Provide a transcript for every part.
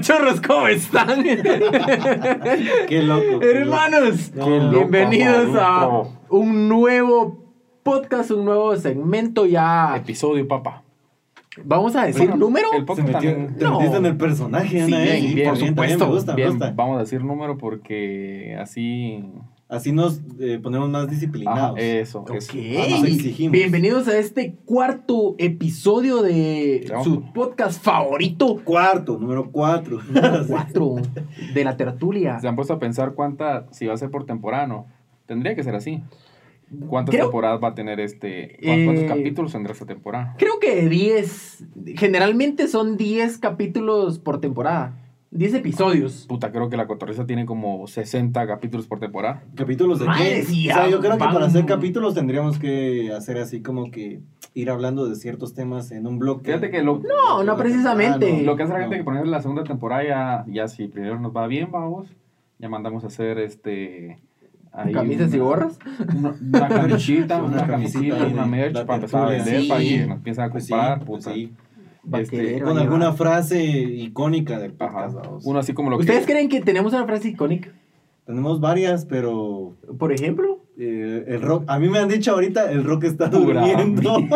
cachorros, ¿cómo están? Qué loco. Hermanos, Qué loco, bienvenidos a un nuevo podcast, un nuevo segmento ya. Episodio, papá. Vamos a decir Bueno, número. el Se podcast metió, también. te No. metiste en el personaje, Sí, Ana, ¿eh? bien, Y bien, por bien, supuesto. me gusta, me gusta. vamos a decir número porque así. Así nos eh, ponemos más Ajá, disciplinados. eso, Ok. eso. Ah, nos exigimos. Bienvenidos a este cuarto episodio de Vamos. su podcast favorito. Cuarto, número cuatro. número Cuatro de la tertulia. ¿Se han puesto a pensar cuánta, si va a ser por temporada no? Tendría que ser así. ¿Cuántas Creo- temporadas va a tener este? ¿cu- ¿Cuántos Eh, capítulos tendrá esta temporada? Creo que 10. Generalmente son 10 capítulos por temporada. 10 episodios. Puta, creo que la cotorriza tiene como 60 capítulos por temporada. ¿Capítulos de qué? sí, o sea, yo creo que para hacer capítulos tendríamos que hacer así como que ir hablando de ciertos temas en un bloque. Fíjate que lo, No, no precisamente. lo que hace la gente No. que poner la segunda temporada ya, ya si primero nos va bien, vamos, ya mandamos a hacer este... ahí ¿Camisas y una- gorras? Una, una camisita, Una una, camisita camisita, de una merch para empezar a vender, Sí. para que nos empiecen a Pues sí, comprar, pues puta. Este, Con alguna va. frase icónica del podcast. uno así como lo ¿Ustedes que... creen que tenemos una frase icónica? Tenemos varias, pero Por ejemplo. Eh, el rock, a mí me han dicho ahorita, el rock está Pura durmiendo.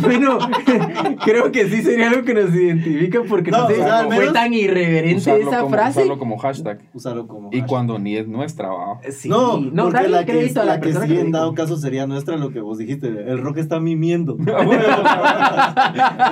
Bueno, creo que sí sería algo que nos identifica porque no, No, sé, o sea, al fue menos tan irreverente usarlo esa como, frase. usarlo como hashtag. Usarlo como Y cuando ni es nuestra, ¿va? Sí. No, no porque dale la que, crédito a la, la que persona sí que en dado caso sería nuestra lo que vos dijiste, el rock está mimiendo. el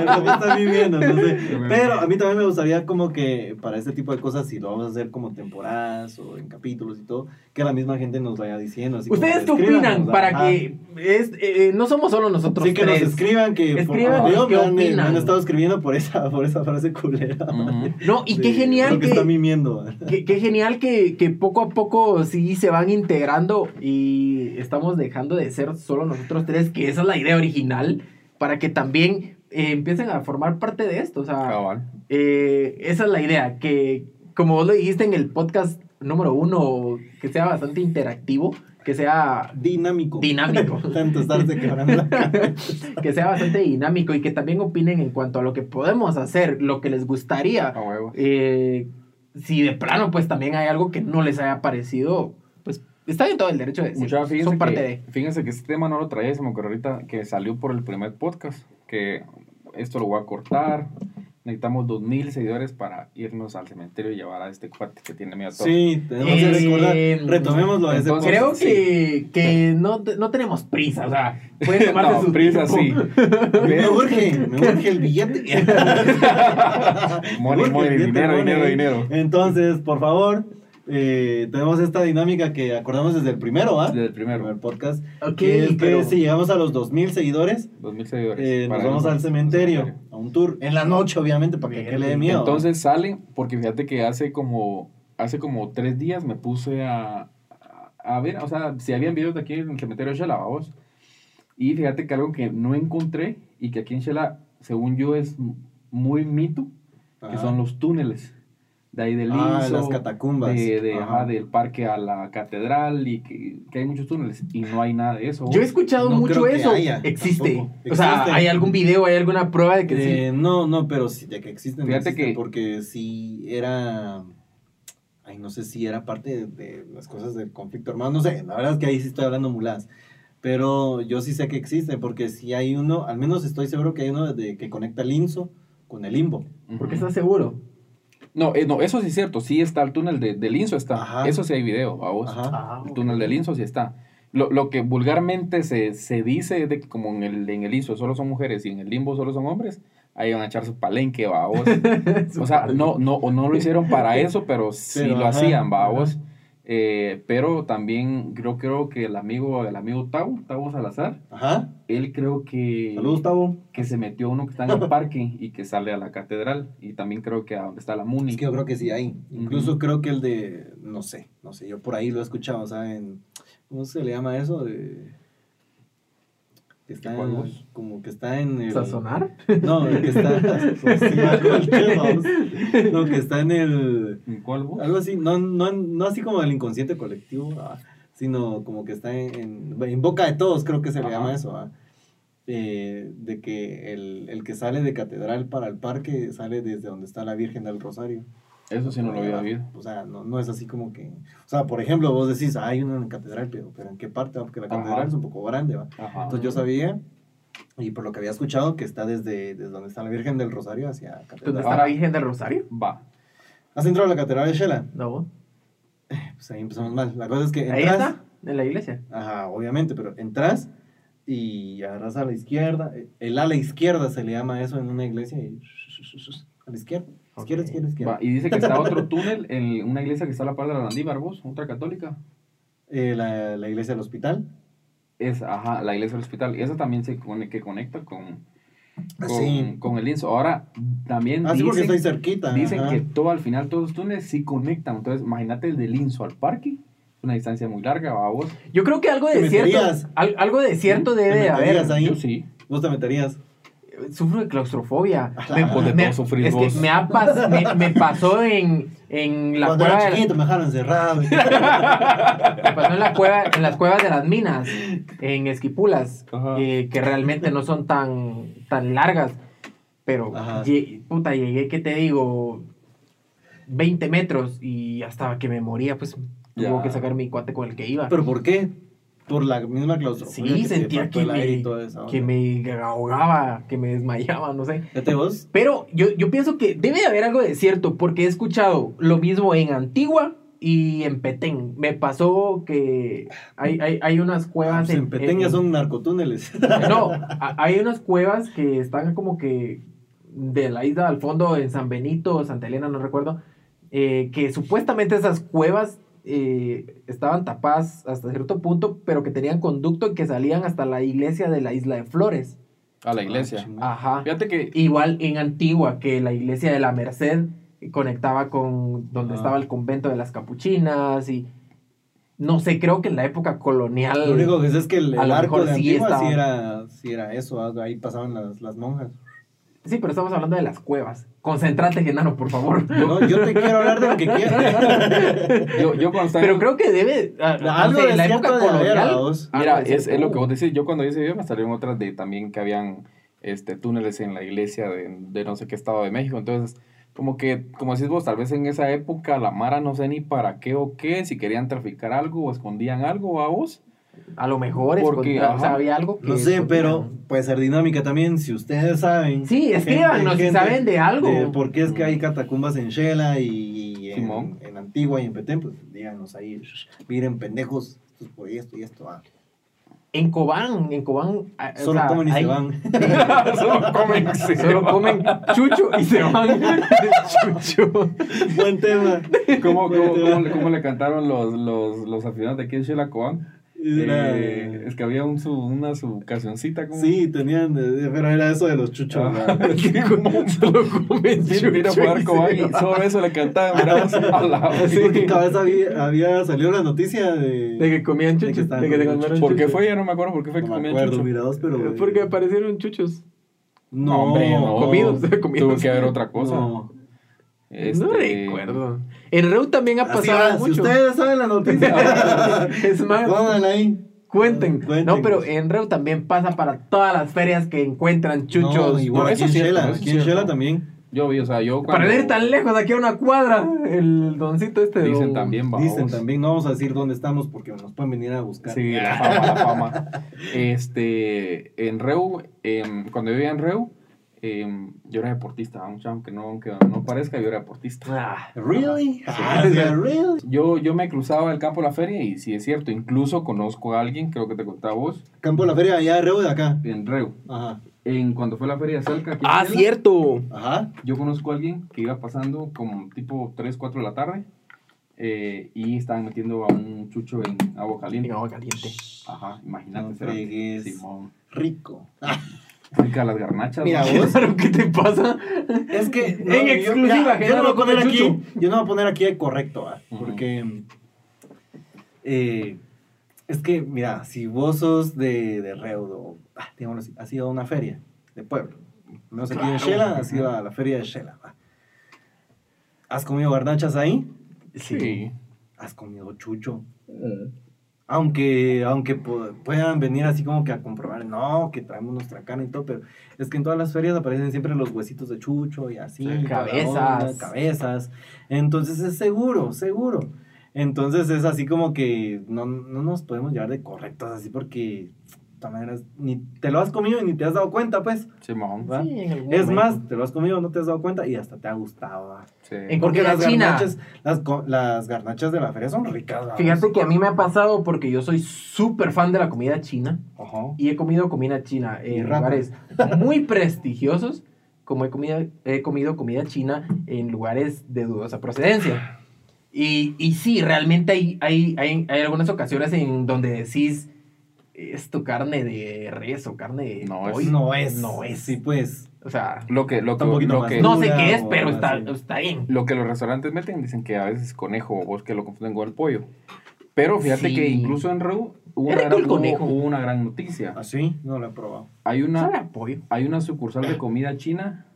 rock está mimiendo, no sé. Pero a mí también me gustaría como que para este tipo de cosas, si lo vamos a hacer como temporadas o en capítulos y todo, que la misma gente nos vaya diciendo. así como ¿Ustedes que qué opinan? Para ajá. que es, eh, no somos solo nosotros Sí, que tres. nos escriban, que por- Escríbanos, digo, ¿qué me, han, me opinan? han estado escribiendo por esa, por esa frase culera. Ujú. No, y qué De, genial "Rock que, está mimiendo. qué, qué genial que, que poco a poco sí se van integrando y estamos dejando de ser solo nosotros tres, que esa es la idea original, para que también eh, empiecen a formar parte de esto. O sea, Cabal. eh, esa es la idea, que como vos lo dijiste en el podcast número uno, que sea bastante interactivo, que sea Dinámico. dinámico. Tanto estarse quebrando que sea bastante dinámico y que también opinen en cuanto a lo que podemos hacer, lo que les gustaría. A huevo. Eh, si de plano, pues también hay algo que no les haya parecido, pues está en todo el derecho de decir. Mucha, fíjense, Son parte que, de. fíjense que este tema no lo traía, se me ocurrió ahorita que salió por el primer podcast, que esto lo voy a cortar. Necesitamos dos mil seguidores para irnos al cementerio y llevar a este cuate que tiene miedo a todo. Sí, tenemos que recordar. Retomémoslo a ese entonces, Creo podcast. que, que no, no tenemos prisa, o sea, pueden tomarse No, su prisa tiempo. sí. Me urge, me urge el billete. Money, money, dinero, dinero, dinero. Entonces, por favor, eh, tenemos esta dinámica que acordamos desde el primero, ¿ah? Desde el El primero. primer podcast. Ok, que es que si llegamos a los 2000 seguidores, Dos mil seguidores. eh, nos vamos al cementerio, a un tour. En la noche, obviamente, para que, que le dé miedo. Entonces sale, porque fíjate que hace como, hace como tres días me puse a, a ver, o sea, si habían videos de aquí en el cementerio de Shela, vamos. Y fíjate que algo que no encontré y que aquí en Shela, según yo, es muy mito, que Ajá. son los túneles. De ahí del Ah, Inso, las catacumbas. De, de- Ajá. ajá, del parque a la catedral y que, que hay muchos túneles y no hay nada de eso. Yo he escuchado No mucho eso. haya, Existe. tampoco. O sea, Existe. ¿hay algún video, hay alguna prueba de que Eh, No, no, pero sí, de que existen. Fíjate existen, que- Porque sí era. Ay, no sé si era parte de, de las cosas del conflicto armado. No sé, la verdad es que ahí sí estoy hablando mulas. Pero yo sí sé que existen, porque si hay uno, al menos estoy seguro que hay uno de, que conecta el INSO con el limbo. Sí? ¿Por qué estás seguro? No, eh, no, eso sí es cierto, sí está el túnel de, del Inso, está. Ajá. Eso sí hay video, vamos. Ajá. Ah, El túnel del Inso sí está. Lo, lo que vulgarmente se, se dice es de que como en el, en el Inso solo son mujeres y en el Limbo solo son hombres, ahí van a echar su palenque, vamos. o sea, no, no, o no lo hicieron para eso, pero sí Pero, lo ajá, hacían, vamos. Eh, pero también creo, creo que el amigo, el amigo Tau, Tau Salazar, Ajá. él creo que Saludos, Tavo. que se metió uno que está en el parque y que sale a la catedral y también creo que a donde está la Muni. Es que yo creo que sí hay. Incluso creo que el de. No sé, no sé, yo por ahí lo he escuchado, o sea, en. ¿Cómo se le llama eso? De. Que está ¿Cuál en, como que está en el... ¿Sazonar? No, el que está... pues, sí, no, que está en el... ¿En cuál voz? Algo así, no, no, no así como el inconsciente colectivo, ah, sino como que está en, en, en boca de todos, creo que se le llama eso, ah, eh, de que el, el que sale de catedral para el parque sale desde donde está la Virgen del Rosario. Eso sí no lo había oído. O sea, no, no es así como que... O sea, por ejemplo, vos decís, "Ah, hay una en la catedral, pero, pero ¿en qué parte? Porque la Ajá. catedral es un poco grande, ¿va? Ajá. Entonces yo sabía, y por lo que había escuchado, que está desde, desde donde está la Virgen del Rosario hacia ¿Dónde catedral. está la Virgen del Rosario? Va. ¿Has entrado a la catedral de Shela? No. Pues ahí empezamos mal. La cosa es que Ahí entras... está, en la iglesia. Ajá, obviamente, pero entras y agarras a la izquierda. El ala izquierda se le llama eso en una iglesia. Y a la izquierda. Izquierda, izquierda, izquierda. Va, Y dice que está otro túnel en una iglesia que está a la par de la Landívar, vos, otra católica. Eh, la, la iglesia del hospital. Es, ajá, la iglesia del hospital. Y esa también se cone- que conecta con, con, Sí. con el INSO. Ahora, también Ah, sí, porque dicen, estoy cerquita. dicen ajá. que todo al final, todos los túneles sí conectan. Entonces, imagínate el del INSO al parque. Es una distancia muy larga, va vos. Yo creo que algo ¿Te de cierto, meterías? algo de cierto ¿Te debe de meterías haber. ahí? Yo sí. Vos te meterías. Sufro de claustrofobia. Pues de me- todo sufrís es que vos. me, ha pas- me, me pasó en, en la Cuando cueva era de- chiquito me dejaron encerrado. Me pasó en, la cueva, en las cuevas de las minas, en Esquipulas, eh, que realmente no son tan, tan largas. Pero, puta, llegué, ¿qué te digo? 20 metros y hasta que me moría, pues tuvo que sacar mi cuate con el que iba. ¿Pero por qué? Por la misma claustrofobia. sí, sentía que me, que me ahogaba, que me desmayaba, no sé. Vos. Pero yo, yo pienso que debe de haber algo de cierto, porque he escuchado lo mismo en Antigua y en Petén. Me pasó que hay, hay, hay unas cuevas pues en Petén ya son narcotúneles. No, hay unas cuevas que están como que de la isla al fondo, en San Benito, Santa Elena, no recuerdo, eh, que supuestamente esas cuevas eh, estaban tapadas hasta cierto punto, pero que tenían conducto y que salían hasta la iglesia de la isla de Flores. A la Ah, iglesia. Ajá. Fíjate que Igual en Antigua, que la iglesia de la Merced conectaba con donde Ah. estaba el convento de las capuchinas y no sé, creo que en la época colonial... Lo único que sé es que el, el arco de sí Antigua sí estaba. era, sí era eso. ah, Ahí pasaban las, las monjas. Sí, pero estamos hablando de las cuevas. Concéntrate, Genaro, por favor. No, yo te quiero hablar de lo que quieras. yo, yo cuando estaba... Pero creo que debe. ah, Algo sé, de la época colonial. Mira, es, lo que vos decís. Yo cuando hice video me salieron otras de también que habían este, túneles en la iglesia de, de no sé qué estado de México. Entonces, como que, como decís vos, tal vez en esa época la Mara no sé ni para qué o qué, si querían traficar algo o escondían algo a vos. A lo mejor Porque, o sea, ajá. había algo que. No sé, pero puede ser dinámica también. Si ustedes saben. Sí, escríbanos si saben de algo. de por qué es que hay catacumbas en Shela y, y en, Simón. en Antigua y en Petén, pues díganos ahí. "Shh, Miren, pendejos, esto es por esto y esto. ah". En Cobán, en Cobán. ah, o Solo sea, comen y hay- se van. Solo comen. Solo comen chucho y se van. chucho. Buen tema. ¿Cómo, cómo, cómo le- cómo le cantaron los, los, los aficionados de aquí en Xilacobán? Era- Eh, es que había un, su, una su cancioncita como... Sí, tenían, eh, pero era eso de los chuchos. Ajá. ¿verdad? Solo comen Sí, chucho. vino a jugar se y solo eso le cantaban, mira, a la Sí, porque cada vez había, había salido la noticia de. De que comían De que chuchos. De que se comiendo comieron ¿Por qué chuchos. fue? Ya no me acuerdo por qué fue que no me comían acuerdo, chucho. mirados, pero. Porque aparecieron chuchos. No, hombre, no. Comidos, comidos. Tuvo que haber otra cosa. No. Este, No recuerdo. En Reu también ha Así pasado va, si mucho. ustedes saben la noticia, es más, pónganla ahí. cuenten. Cuenten. No, pero en Reu también pasa para todas las ferias que encuentran chuchos. No, igual No, aquí eso en es cierto, Shela. Aquí en. Shela también. Yo vi, o sea, yo Para cuando... no ir tan lejos, aquí a una cuadra, el doncito este. de Dicen don- también, vamos. Dicen también, no vamos a decir dónde estamos porque nos pueden venir a buscar. Sí, la fama, la fama. Este, en Reu, em, cuando yo vivía en Reu, em, yo era deportista, aunque no, aunque no parezca, yo era deportista. Ah, ¿Really? Ah, yeah, really? Yo, yo me cruzaba el campo de la feria y sí es cierto, incluso conozco a alguien, creo que te contaba vos, Campo de la Feria, allá de Reu de acá. en Reu. Ajá. En cuando fue la feria de Salca, en Ah, cierto. Ajá. yo conozco a alguien que iba pasando como tipo 3, 4 de la tarde eh, y estaban metiendo a un chucho en agua caliente. En agua caliente. Ajá, imagínate. No. Simón. Rico. Rica las garnachas. Mira, ¿no? vos. Claro, ¿qué te pasa? Es que. En yo- exclusiva, mira, yo, Genaro no voy a poner aquí. Yo no voy a poner aquí el correcto. Ujú. Porque. eh, es que, mira, si vos sos de, de Reudo, ah, digámoslo así, has ido a una feria de pueblo. No sé aquí en Claro. Shela, has ido a la feria de Shela. ¿va? ¿Has comido garnachas ahí? Sí. ¿Has comido chucho? Aunque, aunque pu- puedan venir así como que a comprobar, no, que traemos nuestra carne y todo, pero es que en todas las ferias aparecen siempre los huesitos de chucho y así. Sí, cabezas. onda, cabezas. Entonces es seguro, seguro. Entonces es así como que no, no nos podemos llevar de correctos así porque, maneras, ni te lo has comido y ni te has dado cuenta, pues. Simón. Sí, en algún Es momento. más, te lo has comido, no te has dado cuenta y hasta te ha gustado. Sí. En Porque las china. garnachas, las, las garnachas de la feria son ricas. ¿va? Fíjate que a mí me ha pasado porque yo soy súper fan de la comida china Ajá. y he comido comida china en lugares muy prestigiosos, como he, comido, he comido comida china en lugares de dudosa procedencia. Y, y sí, realmente hay, hay, hay, hay algunas ocasiones en donde decís, es tu carne de res o carne de No es- pollo?". No es. No es. Sí, pues. O sea, Lo que, lo que, lo que, no sé qué es, pero está, está bien. lo que los restaurantes meten dicen que a veces conejo o vos que lo confunden con el pollo. Pero fíjate Sí. que incluso en Rew hubo Es una, gran, conejo. hubo- hubo una gran noticia. Así, no lo he probado. Hay Sabe una, a pollo. hay una sucursal de comida china.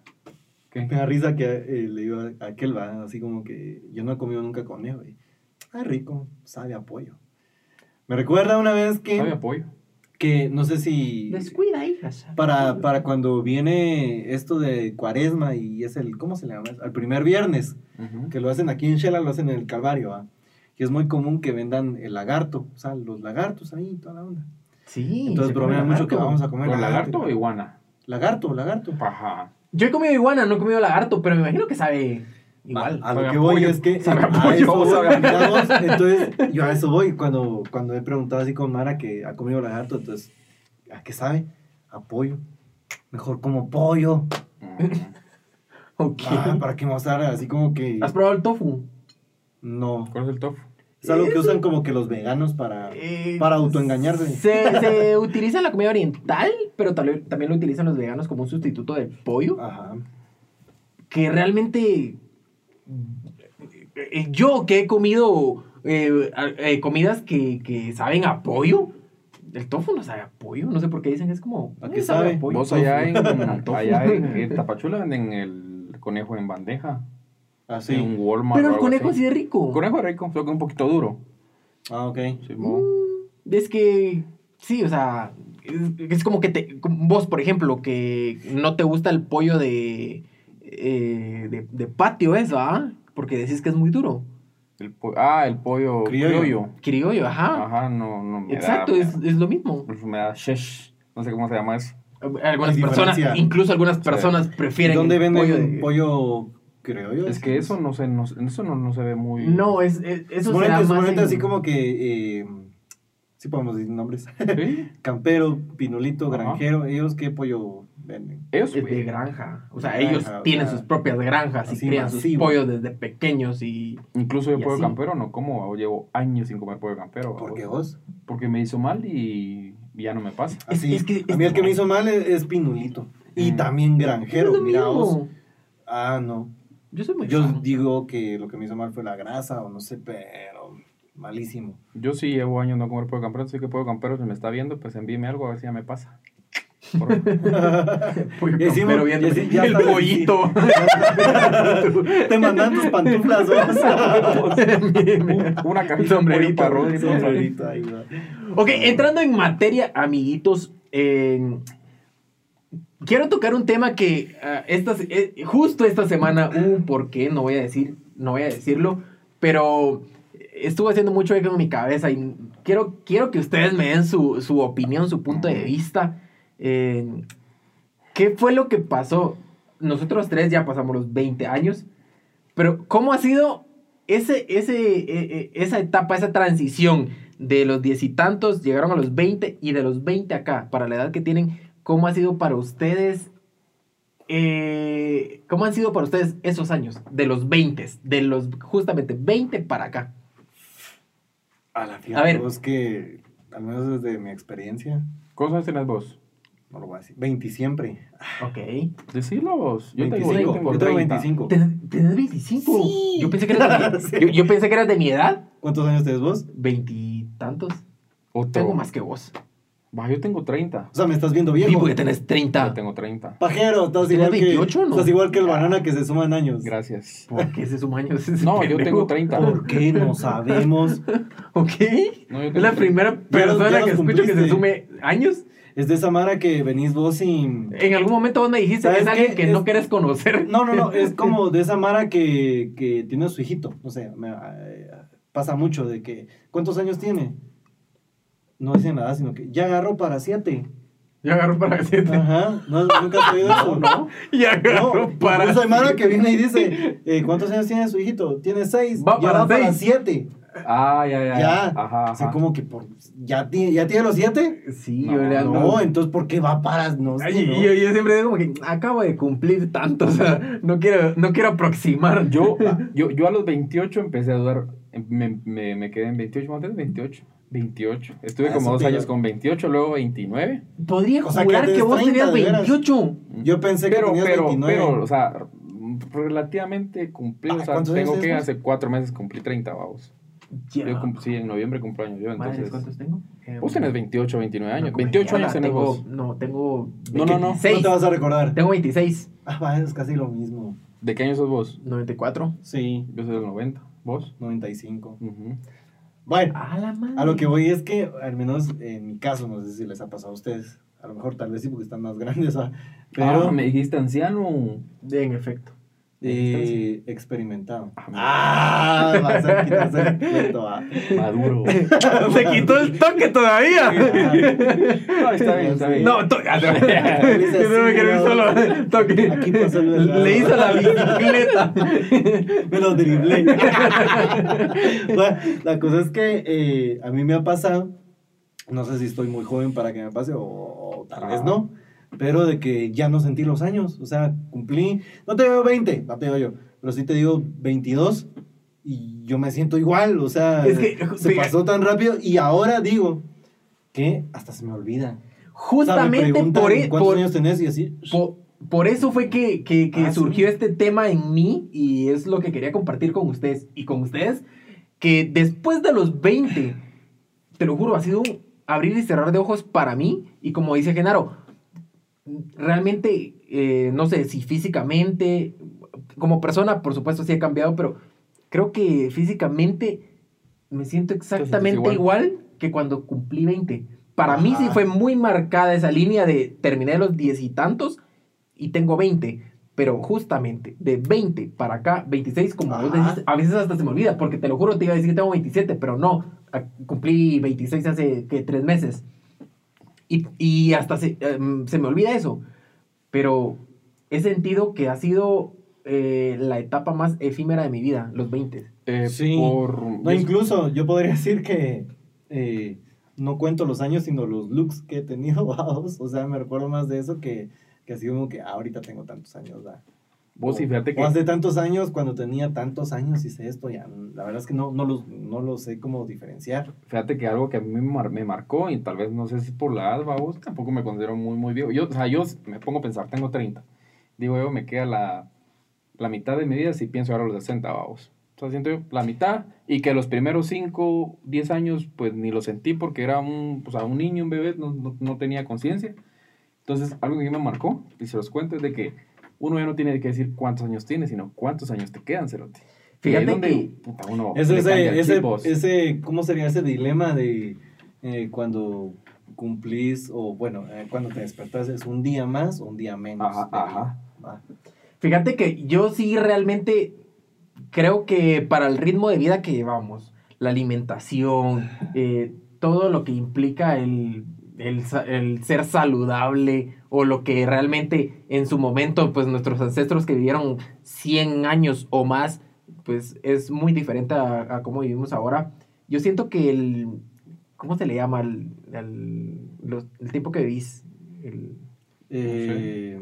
¿Qué? Me da risa que eh, le digo a aquel va, así como que yo no he comido nunca conejo. Y, Ay, rico, sabe a pollo. Me recuerda una vez que, Sabe a pollo. que no sé si Descuida, hijas. para, para cuando viene esto de cuaresma y es el, ¿cómo se le llama? Al primer viernes, que lo hacen aquí en Shela, lo hacen en el Calvario, ¿va? Y es muy común que vendan el lagarto, o sea, los lagartos ahí, toda la onda. Sí. Entonces bromean mucho que lagarto. vamos a comer ¿Con lagarto o iguana? Lagarto, lagarto. Paja. Yo he comido iguana, no he comido lagarto, pero me imagino que sabe igual. A, a lo que voy es que Sabe a a pollo, eso voy, entonces yo a eso voy cuando, cuando he preguntado así con Mara que ha comido lagarto, entonces ¿a qué sabe? A pollo. Mejor como pollo. Mm. Ok. Ah, para que mostrar así como que ¿Has probado el tofu? no. ¿Cuál es el tofu? Es algo que usan como que los veganos para Eh, para autoengañarse. Se, se utiliza en la comida oriental, pero tal- también lo utilizan los veganos como un sustituto del pollo. Ajá. Que realmente. Eh, Yo que he comido eh, a- eh, comidas que, que saben a pollo. El tofu no sabe a pollo. No sé por qué dicen que es como. ¿A eh, qué sabe? pollo. Vos allá en, allá en, en Tapachula venden el conejo en bandeja. Así. En un Walmart. Pero el conejo así. sí es rico. El conejo es rico, solo que un poquito duro. Ah, ok. Simón. Mm, Es que, sí, o sea, es, es como que te, vos, por ejemplo, que no te gusta el pollo de, eh, de, de patio, eso, ¿ah? Porque decís que es muy duro. El ah, el pollo Criollo. criollo. Criollo, ajá. Ajá, no, no me Exacto, da, es, es lo mismo. me, da shesh. No sé cómo se llama eso. Algunas Hay personas, diferencia. incluso algunas personas ¿Y prefieren dónde venden pollo pollo, de- pollo criollo? Es que eso no sé, no, eso no, no se ve muy... No, es, es- eso será más en- así como que... Eh, sí podemos decir nombres. ¿Sí? Campero, Pinolito. Granjero. ¿Ellos qué pollo venden? Ellos, es de granja. O sea, De granja, ellos o tienen sea, sus propias granjas y crían masivo. sus pollos desde pequeños y... incluso yo Y pollo así. campero no como, llevo años sin comer pollo campero. ¿Por qué vos? Porque me hizo mal y ya no me pasa. Es- Así. es que- a mí es- el que me hizo mal es, es Pinolito. Y Mm. también Granjero, mira vos. Ah, no. Yo soy muy Yo fan. digo que lo que me hizo mal fue la grasa o no sé, pero malísimo. Yo sí llevo años no comer pollo campero, así que pollo campero si me está viendo, pues envíeme algo a ver si ya me pasa. Por- Pollo así ya el pollito. Te mandan tus pantuflas. Una Sombrerito, por. Sombrerito ahí, va. ok, entrando en materia, amiguitos, eh, quiero tocar un tema que ah, esta eh, justo esta semana hubo un porqué, no voy a decir, no voy a decirlo, pero estuvo haciendo mucho eco en mi cabeza y quiero, quiero que ustedes me den su, su opinión, su punto de vista. Eh, ¿Qué fue lo que pasó? Nosotros tres ya pasamos los 20 años, pero ¿cómo ha sido ese, ese, eh, eh, esa etapa, esa transición de los diez y tantos, llegaron a los 20 y de los 20 acá, para la edad que tienen, ¿cómo ha sido para ustedes? eh, ¿Cómo han sido para ustedes esos años? De los 20, de los justamente 20 para acá. A la A ver. Es que, al menos desde mi experiencia, ¿Cuántos años tenés vos? No lo voy a decir. 20 siempre. Ok. Decilo vos. Yo tengo, 25. yo tengo Yo tengo 30. 25. ¿Ten- ¿Tenés 25? Sí. Yo pensé que eras de, mi- Sí. yo, yo pensé que eras de mi edad. ¿Cuántos años tenés vos? Veintitantos. Tengo más que vos. Va, yo tengo 30. O sea, me estás viendo Sí, viejo. porque tenés Yo 30. tengo 30. Pajero, estás ¿Tienes igual, 28 o que, no? estás igual que el banana que se suman años. Gracias. ¿Por qué se suma años ese No, yo pendejo? tengo 30. ¿Por qué? No sabemos. Ok. No, yo Es la 30. primera persona que escucho que se sume años. Es de esa mara que venís vos sin... En algún momento vos me dijiste que ¿Sabes es alguien que Es- no quieres conocer. No, no, no, es como de esa Mara que, que tiene a su hijito. No sé, me- eh, pasa mucho de que. ¿Cuántos años tiene? No dicen nada, sino que ya agarró para siete. Ya agarró para siete. Ajá, ¿no, nunca has oído eso, ¿no? Ya agarró No, para hay Mara que viene y dice: eh, ¿Cuántos años tiene su hijito? Tiene seis. Va ya para va para seis. siete. Ah, ya, ya. Ya. Ajá, Así ajá. como que por, ¿ya, tiene, ¿ya tiene los siete? Sí, No, yo le ando. No, entonces ¿por qué va para.? No, sé, Ay, ¿no? yo, yo siempre digo como que acabo de cumplir tanto, o sea, no quiero, no quiero aproximar. Yo, yo, yo a los 28 empecé a dudar. em, Me, me, me quedé en 28, ¿cuánto es? 28. 28. Estuve Ah, como dos años con 28, luego 29. podría O sea, que jurar que, antes vos 30, tenías de veras. 28. Yo pensé que Pero, tenías pero, 29. pero, o sea, relativamente cumplí. Ah, o sea, ¿cuántos años tengo que hace cuatro meses cumplí 30, vamos. Ya. Yo sí, en noviembre cumplo años yo, entonces. ¿cuántos tengo? Eh, Vos tenés 28, 29 años. no, 28 como años tenés tengo, vos. No, tengo No, no, no. 26. No te vas a recordar. Tengo 26. Ah, va, es casi lo mismo. ¿De qué año sos vos? 94. Sí, Yo soy del 90. ¿Vos? 95. Ujú. Bueno, A la madre. a lo que voy es que, al menos en mi caso, no sé si les ha pasado a ustedes. A lo mejor tal vez sí porque están más grandes, ¿va? pero Ah, me dijiste anciano. En efecto. Eh, experimentado. Ah, Ah, va a quitarse el cuento. Maduro. Se quitó el toque todavía. No, está bien, está bien. No, to- ah, no. Dice Yo no me así, quiero ir ¿no? solo. Toque. Aquí pasó el delgado. Le hizo la bicicleta. Me lo driblé. bueno, la cosa es que eh, a mí me ha pasado, no sé si estoy muy joven para que me pase o, o tal vez Ajá. no, pero de que ya no sentí los años. O sea, cumplí, no te digo 20, no te digo yo, pero sí te digo 22 y yo me siento igual. O sea, Es que, se pasó tan rápido y ahora digo que hasta se me olvida. O sea, me Justamente por, e- ¿Cuántos por, años tenés? Y así. por, por eso fue que, que- que Ah, surgió sí. este tema en mí y es lo que quería compartir con ustedes y con ustedes, que después de los 20, te lo juro, ha sido un abrir y cerrar de ojos para mí y como dice Genaro, realmente, eh, no sé si físicamente, como persona, por supuesto, sí he cambiado, pero creo que físicamente me siento exactamente igual? igual? que cuando cumplí 20. Para mí sí Ajá. fue muy marcada esa línea de terminé los diez y tantos y tengo 20. Pero justamente de 20 para acá, 26, como vos Ajá. decís, a veces hasta se me olvida, porque te lo juro, te iba a decir que tengo 27, pero no, cumplí 26 hace que tres meses. Y, y hasta se, em, se me olvida eso. Pero he sentido que ha sido eh, la etapa más efímera de mi vida, los 20. Eh, Sí. Por... No, incluso yo podría decir que eh, no cuento los años, sino los looks que he tenido, vamos. O sea, me recuerdo más de eso que, que así como que ah, ahorita tengo tantos años. ¿va? Vos O- fíjate que... o hace tantos años, cuando tenía tantos años, hice esto, ya. La verdad es que no, no, lo, no lo sé cómo diferenciar. Fíjate que algo que a mí me, mar- me marcó, y tal vez no sé si por la edad, vamos, tampoco me considero muy, muy viejo. Yo, o sea, yo me pongo a pensar, tengo 30. Digo yo, me queda la, la mitad de mi vida si pienso ahora los 60, vamos. O sea, siento yo la mitad, y que los primeros 5, 10 años, pues ni lo sentí porque era un, o sea, un niño, un bebé, no, no, no tenía conciencia. Entonces, algo que me marcó, y se los cuento, es de que uno ya no tiene que decir cuántos años tiene, sino cuántos años te quedan, Cerote. Fíjate donde, que- puta, uno ese, el ese, vos. ese, ¿cómo sería ese dilema de eh, cuando cumplís o, bueno, eh, cuando te despertas es un día más o un día menos? Ajá, ajá. Fíjate que yo sí realmente creo que para el ritmo de vida que llevamos, la alimentación, eh, todo lo que implica el, el el ser saludable o lo que realmente en su momento, pues nuestros ancestros que vivieron 100 años o más, pues es muy diferente a, a cómo vivimos ahora. Yo siento que el, ¿cómo se le llama? El, el, los- el tiempo que vivís. El- Eh,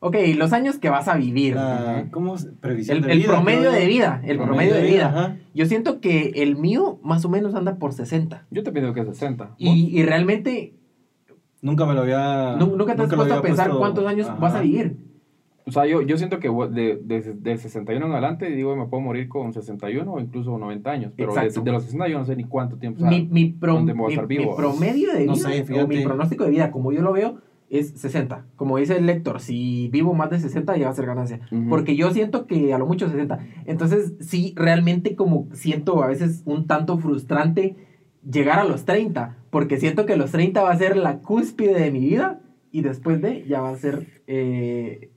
ok, los años que vas a vivir. la- ¿Cómo Previsión El, de el vida, promedio de vida, el promedio, de vida. ajá. Yo siento que el mío más o menos anda por 60. Yo te pido que 60. ¿Vos? Y, y realmente Nunca me lo había. nu- nunca te has puesto a pensar puesto- cuántos años ajá. vas a vivir. O sea, yo, yo siento que de, de, de 61 en adelante, digo, me puedo morir con 61 o incluso 90 años. Pero de, de los 60 yo no sé ni cuánto tiempo. mi, mi, pro- ¿dónde me voy a mi- estar mi vivo? promedio de vida, No sé, o mi pronóstico de vida, como yo lo veo, es 60. Como dice el lector, si vivo más de 60 ya va a ser ganancia. Ujú. Porque yo siento que a lo mucho 60. Entonces, sí, realmente como siento a veces un tanto frustrante llegar a los 30. Porque siento que los 30 va a ser la cúspide de mi vida y después de ya va a ser eh,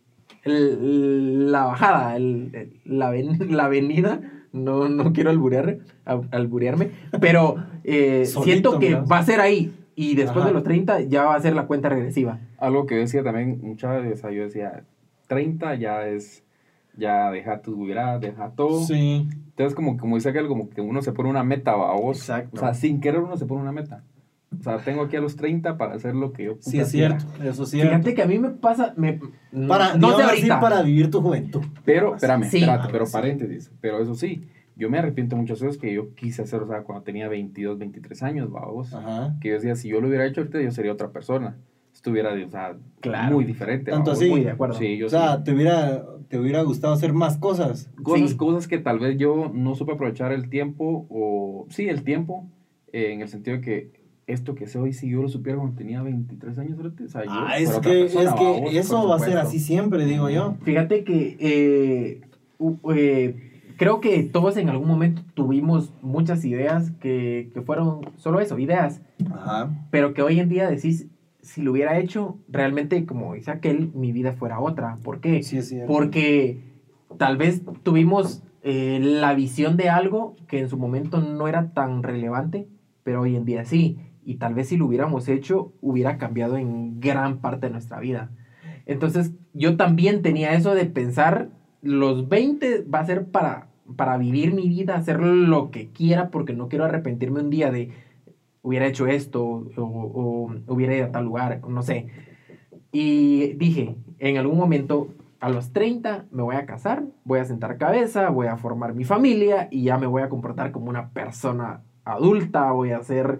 el- la bajada, el- el- la, ven- la venida. No, no quiero alburear, al- alburearme, pero eh, Solito, siento que mira. va a ser ahí. Y después Ajá. de los 30 ya va a ser la cuenta regresiva. Algo que decía también mucha vez, o sea, yo decía, 30 ya es, ya deja tu hubiera, deja todo. Sí. Entonces, como, como dice aquel, como que uno se pone una meta, ¿va vos? Exacto. O sea, sin querer uno se pone una meta. O sea, tengo aquí a los 30 para hacer lo que yo Sí, es quiera. cierto. Eso es cierto. Fíjate que a mí me pasa. Me, Para, no sé ahorita. para vivir tu juventud. Pero, espérame, Sí. espérate, Algo pero paréntesis. Pero eso sí, yo me arrepiento muchas veces que yo quise hacer, o sea, cuando tenía 22, 23 años, ¿va vos? Ajá. Que yo decía, si yo lo hubiera hecho ahorita, yo sería otra persona. Estuviera, o sea, Claro. muy diferente. Tanto así. Muy de acuerdo. Sí, yo O sea, sí. te hubiera, te hubiera gustado hacer más cosas. Cosas, Sí. cosas que tal vez yo no supe aprovechar el tiempo, o sí, el tiempo, eh, en el sentido de que esto que sé hoy, si yo lo supiera cuando tenía 23 años, o sea, yo Ah, es que, persona, es ¿va que vos? eso va a ser así siempre, digo yo. Fíjate que eh, eh, creo que todos en algún momento tuvimos muchas ideas que, que fueron solo eso, ideas, Ajá. pero que hoy en día decís, si lo hubiera hecho, realmente, como dice aquel, mi vida fuera otra. ¿Por qué? Sí. Porque tal vez tuvimos eh, la visión de algo que en su momento no era tan relevante, pero hoy en día sí. Y tal vez si lo hubiéramos hecho, hubiera cambiado en gran parte de nuestra vida. Entonces, yo también tenía eso de pensar, los 20 va a ser para, para vivir mi vida, hacer lo que quiera, porque no quiero arrepentirme un día de hubiera hecho esto o, o hubiera ido a tal lugar, no sé. Y dije, en algún momento, a los 30 me voy a casar, voy a sentar cabeza, voy a formar mi familia y ya me voy a comportar como una persona adulta, voy a ser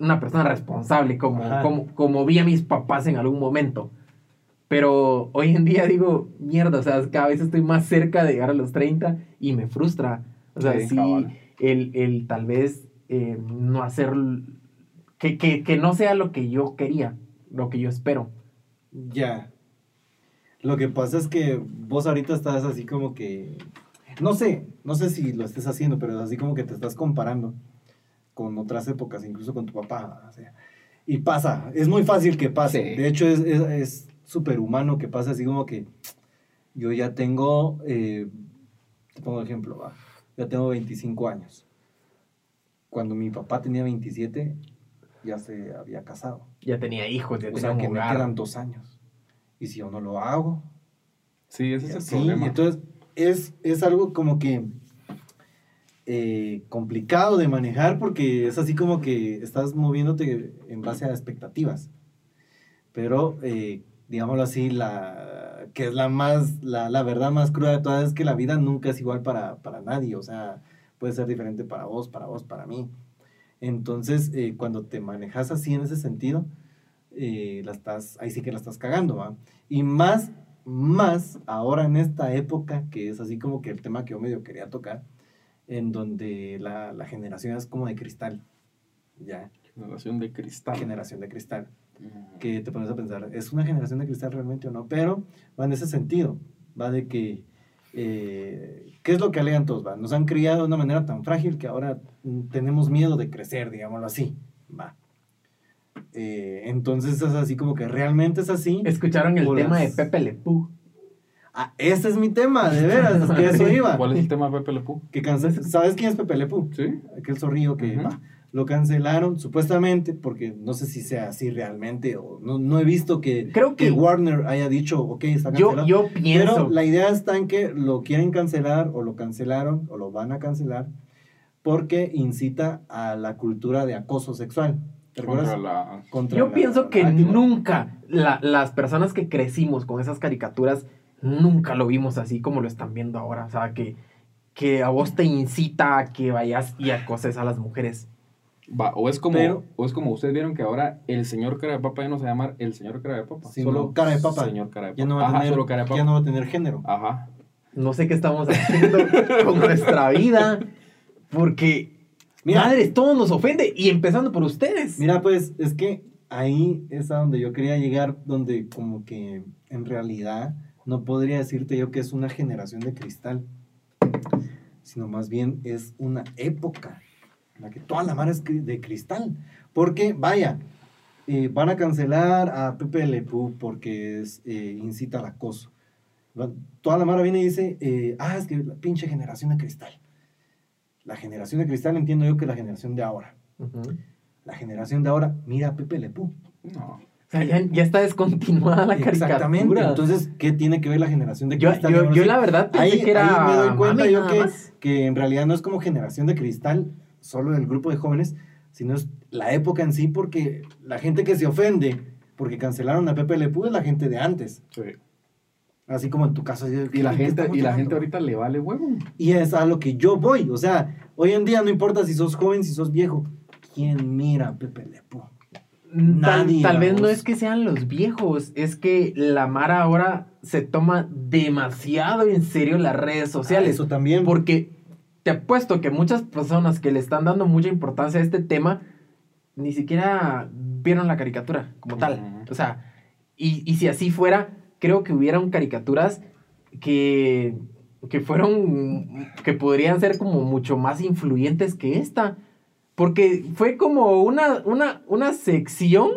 una persona responsable, como, como, como vi a mis papás en algún momento. Pero hoy en día digo, mierda, o sea, cada vez estoy más cerca de llegar a los 30 y me frustra. O sea, Sí, sí, el, el tal vez eh, no hacer, que, que, que no sea lo que yo quería, lo que yo espero. Ya. Lo que pasa es que vos ahorita estás así como que. No sé, no sé si lo estés haciendo, pero así como que te estás comparando con otras épocas, incluso con tu papá. o sea, y pasa, es muy fácil que pase. Sí. De hecho, es, es, es súper humano que pase así como que yo ya tengo, eh, te pongo ejemplo, va, ya tengo 25 años. Cuando mi papá tenía 27, ya se había casado. Ya tenía hijos, ya O tenía sea, que me quedan dos años. Y si yo no lo hago, Sí, ese es el Sí, problema. entonces es, es algo como que eh, complicado de manejar porque es así como que estás moviéndote en base a expectativas. Pero, eh, digámoslo así, la, que es la más, la, la verdad más cruda de todas es que la vida nunca es igual para, para nadie. O sea, puede ser diferente para vos, para vos, para mí. Entonces, eh, cuando te manejas así en ese sentido, eh, la estás, ahí sí que la estás cagando, ¿va? Y más, más ahora en esta época, que es así como que el tema que yo medio quería tocar, en donde la, la generación es como de cristal, ¿ya? Generación de cristal. Generación de cristal. Mm. Que te pones a pensar, ¿es una generación de cristal realmente o no? Pero va en ese sentido, va de que, eh, ¿qué es lo que alegan todos? Va? Nos han criado de una manera tan frágil que ahora mm, tenemos miedo de crecer, digámoslo así, va. Eh, entonces es así como que realmente es así. Escucharon el Bolas. tema de Pepe Le Pew. Ah, ese es mi tema, de veras, es que eso iba. ¿Cuál es el tema de Pepe Le Pew? Que cance- ¿Sabes quién es Pepe Le Pew? Sí. Aquel zorrillo que Ujú. va, lo cancelaron supuestamente, porque no sé si sea así realmente, o no, no he visto que, Creo que- Warner haya dicho, ok, está Yo, cancelado. yo pienso. Pero la idea está en que lo quieren cancelar, o lo cancelaron, o lo van a cancelar, porque incita a la cultura de acoso sexual. ¿Te Contra acuerdas? la... Contra Yo la- pienso que digo, nunca la- las personas que crecimos con esas caricaturas nunca lo vimos así como lo están viendo ahora. O sea, que, que a vos te incita a que vayas y acoses a las mujeres. Va, o es como, Pero- o es como ustedes vieron que ahora el señor cara de papa ya no se va a llamar el señor cara de papa. Sino solo cara de papa. Señor cara de papa. Ya no va a Ajá, tener, solo cara de papa. ya no va a tener género. Ajá. No sé qué estamos haciendo con nuestra vida. Porque, Mira. madres, todo nos ofende. Y empezando por ustedes. Mira, pues es que ahí es a donde yo quería llegar, donde como que en realidad no podría decirte yo que es una generación de cristal, sino más bien es una época la que toda la mara es de cristal. Porque, vaya, eh, van a cancelar a Pepe Le Pew porque es, eh, incita al acoso. Toda la mara viene y dice, eh, ah, es que la pinche generación de cristal. La generación de cristal entiendo yo que es la generación de ahora. La generación de ahora mira a Pepe Le Pew. No. O sea, ya, ya está descontinuada la Exactamente. caricatura. Entonces, ¿qué tiene que ver la generación de yo, cristal? yo, yo la verdad pensé ahí, que era. ahí me doy cuenta yo que en realidad no es como generación de cristal, solo del grupo de jóvenes, sino es la época en sí, porque la gente que se ofende porque cancelaron a Pepe Le Pew es la gente de antes. Sí. Así como en tu caso. Y la ¿de qué gente, y la gente ahorita le vale huevo. Y es a lo que yo voy. O sea, hoy en día no importa si sos joven, si sos viejo. ¿Quién mira a Pepe Le Pew? Mm, Tal, Nadie, tal vez no es que sean los viejos, es que la Mara ahora se toma demasiado en serio las redes sociales. Ah, Eso también. Porque te apuesto que muchas personas que le están dando mucha importancia a este tema ni siquiera vieron la caricatura como tal. O sea, y, y si así fuera, creo que hubieran caricaturas que, que fueron, que podrían ser como mucho más influyentes que esta. Porque fue como una, una, una sección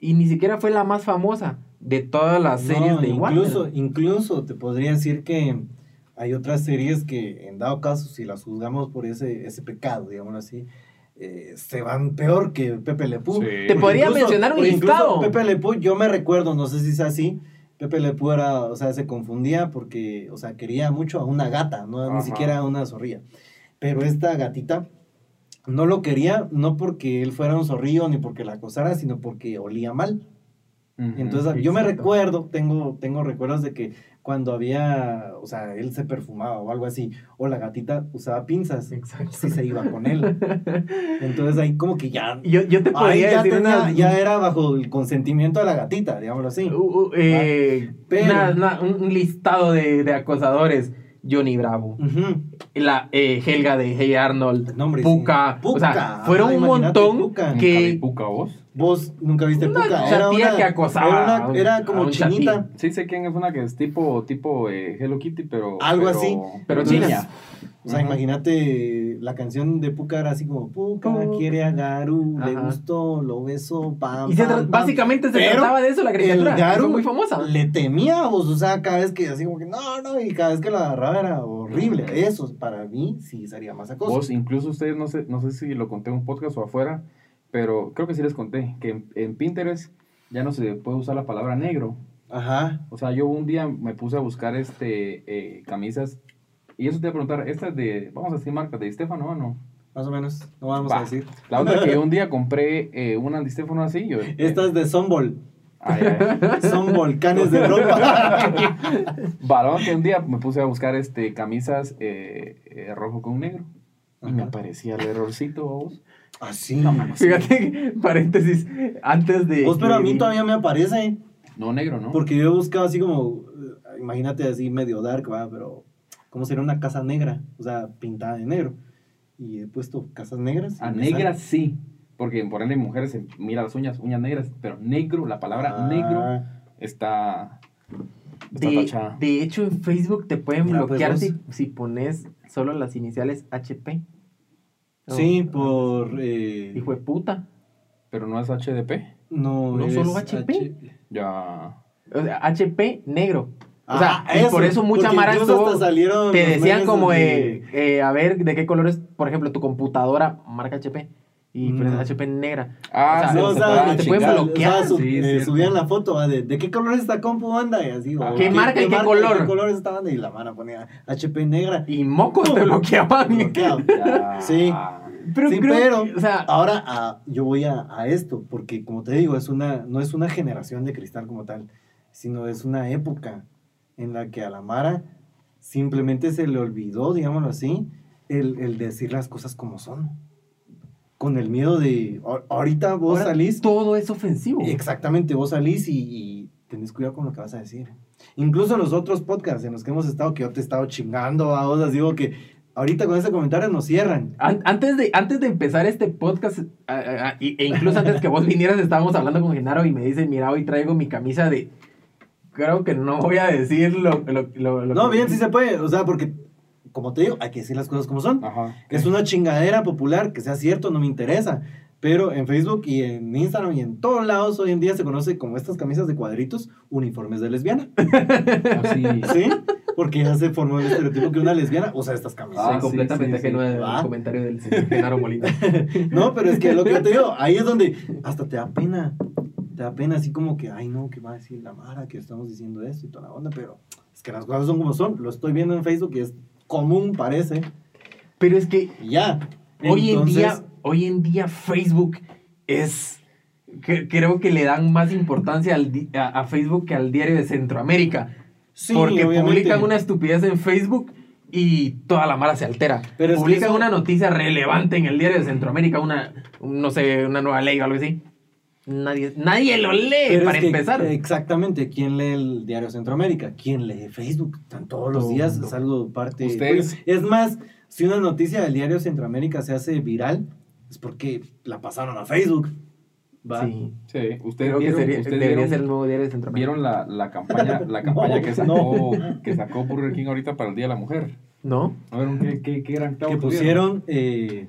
y ni siquiera fue la más famosa de todas las series No, de Warner. incluso, incluso te podría decir que hay otras series que, en dado caso, si las juzgamos por ese, ese pecado, digámoslo así, eh, se van peor que Pepe Le Pew. Sí. Te podría mencionar un incluso listado. Pepe Le Pew, yo me recuerdo, no sé si es así, Pepe Le Pew era, o sea, se confundía porque, o sea, quería mucho a una gata, no Ajá. ni siquiera a una zorrilla. Pero esta gatita no lo quería, no porque él fuera un zorrillo ni porque la acosara, sino porque olía mal. Entonces, yo me recuerdo, tengo, tengo recuerdos de que cuando había, o sea, él se perfumaba o algo así, o la gatita usaba pinzas, Exacto. si se iba con él. Entonces ahí como que ya, Yo, yo te ahí podría ya, decir tenía- una- ya era bajo el consentimiento de la gatita, digámoslo así. Uh, uh, eh, Pero- una- una- un un listado de, de acosadores. Johnny Bravo, Ujú. la eh, Helga de Hey Arnold, No, hombre, sí. Puka, o sea, Puka, fueron ah, un montón Puka. Nunca vi que Puka, vos. Vos nunca viste Una Puka, chatilla que acosaba era, una- era como un chinita. chatín. Sí sé quién es una que es tipo, tipo eh, Hello Kitty, pero... Algo pero- así. Pero Entonces, china. O sea, imagínate, la canción de Puka era así como, Puka quiere a Garu, le gustó, lo besó, pam, Y se pam, tra- pam. básicamente se Pero trataba de eso la El caricatura. que Garu fue muy famosa. le temía a vos, o sea, cada vez que así como que, no, no, y cada vez que la agarraba era horrible. Eso, para mí, sí sería más acoso. Vos, incluso ustedes, no sé, no sé si lo conté en un podcast o afuera, pero creo que sí les conté, que en, en Pinterest ya no se puede usar la palabra negro. Ajá. O sea, yo un día me puse a buscar este eh, camisas, y eso te iba a preguntar, ¿estas de, vamos a decir marcas, de Stefano o no? Más o menos, no vamos Va. a decir. La otra que un día compré eh, una de Stefano así, yo... eh, Esta es de Sombol. ay, ay. Son volcanes de ropa. Varón que un día me puse a buscar este camisas eh, eh, rojo con negro. Y me aparecía el errorcito, vos. Así. No, mames. Fíjate, paréntesis, antes de. Vos, pero a mí todavía me aparece. No negro, ¿no? Porque yo he buscado así como, eh, imagínate así medio dark, va, pero ¿cómo sería una casa negra? O sea, pintada de negro. Y he puesto casas negras. A negras sí. Porque ponerle mujeres se mira las uñas, uñas negras, pero negro, la palabra Ah. negro está, está De, tachada. de hecho, en Facebook te pueden Mira, pues, bloquear si, si pones solo las iniciales HP. Sí, por... eh, Hijo de puta. Pero no es HDP. no, ¿No es solo HP? Ya. O sea, HP negro. O Ah, sea, y por eso mucha mara estuvo- salieron Te decían como, donde- eh, eh, a ver, ¿de qué color es, por ejemplo, tu computadora marca HP? Y Mm. HP negra. Ah, O sea, se No, o sea, te pueden bloquear. o sea, sub- Sí, es eh, subían la foto ¿va? de, de qué color es esta compu banda y así. Ah. ¿Qué marca y qué color? ¿Qué color es esta banda? Y la mano ponía HP negra. Y mocos te bloqueaban. Bloqueado. Sí. Pero, Sí, creo pero que, o sea, ahora ah, yo voy a, a esto, porque como te digo, es una, no es una generación de cristal como tal, sino es una época en la que a la Mara simplemente se le olvidó, digámoslo así, el, el decir las cosas como son. con el miedo de, "Ahor- ahorita vos Ahora, salís, Todo es ofensivo. exactamente, vos salís y, y tenés cuidado con lo que vas a decir. Incluso en los otros podcasts en los que hemos estado, que yo te he estado chingando a vos, digo que ahorita con ese comentario nos cierran. An- Antes de, antes de empezar este podcast, e incluso antes que vos vinieras, estábamos hablando con Genaro y me dice, mira, hoy traigo mi camisa de... Creo que no voy a decir lo, lo, lo- lo No, que- bien, sí se puede, o sea, porque, como te digo, hay que decir las cosas como son. Ajá. Que es una chingadera popular, que sea cierto, no me interesa. Pero en Facebook y en Instagram y en todos lados hoy en día se conoce como estas camisas de cuadritos, uniformes de lesbiana. Así. ¿Sí? Porque ya se formó el estereotipo que una lesbiana usa estas camisas. Soy Ah, sí, completamente sí, ajeno sí. al Va. comentario del señor Genaro Molina. No, pero es que lo que yo te digo, ahí es donde hasta te da pena. Da pena así como que, ay no, ¿qué va a decir la Mara? Que estamos diciendo esto y toda la onda, pero es que las cosas son como son. Lo estoy viendo en Facebook y es común, parece. Pero es que ya. hoy en día, hoy en día Facebook es... que- creo que le dan más importancia al di- a, a Facebook que al diario de Centroamérica. sí, porque obviamente. publican una estupidez en Facebook y toda la mara se altera. Pero que publican eso- una noticia relevante en el diario de Centroamérica, una, un- no sé, una nueva ley o algo así. Nadie, nadie lo lee Pero para es que, empezar. Exactamente. ¿Quién lee el diario Centroamérica? ¿Quién lee Facebook? Están todos los días, es algo parte. Ustedes- Es más, si una noticia del diario Centroamérica se hace viral, es porque la pasaron a Facebook. ¿va? Sí. Sí, ustedes Creo que vieron, sería- ustedes debería vieron- ser el nuevo diario de Centroamérica. vieron la, la campaña, la campaña No, que sacó que sacó Burger King ahorita para el Día de la Mujer. ¿No? A ver, ¿qué, qué, qué gran clavo que tuvieron? pusieron, eh,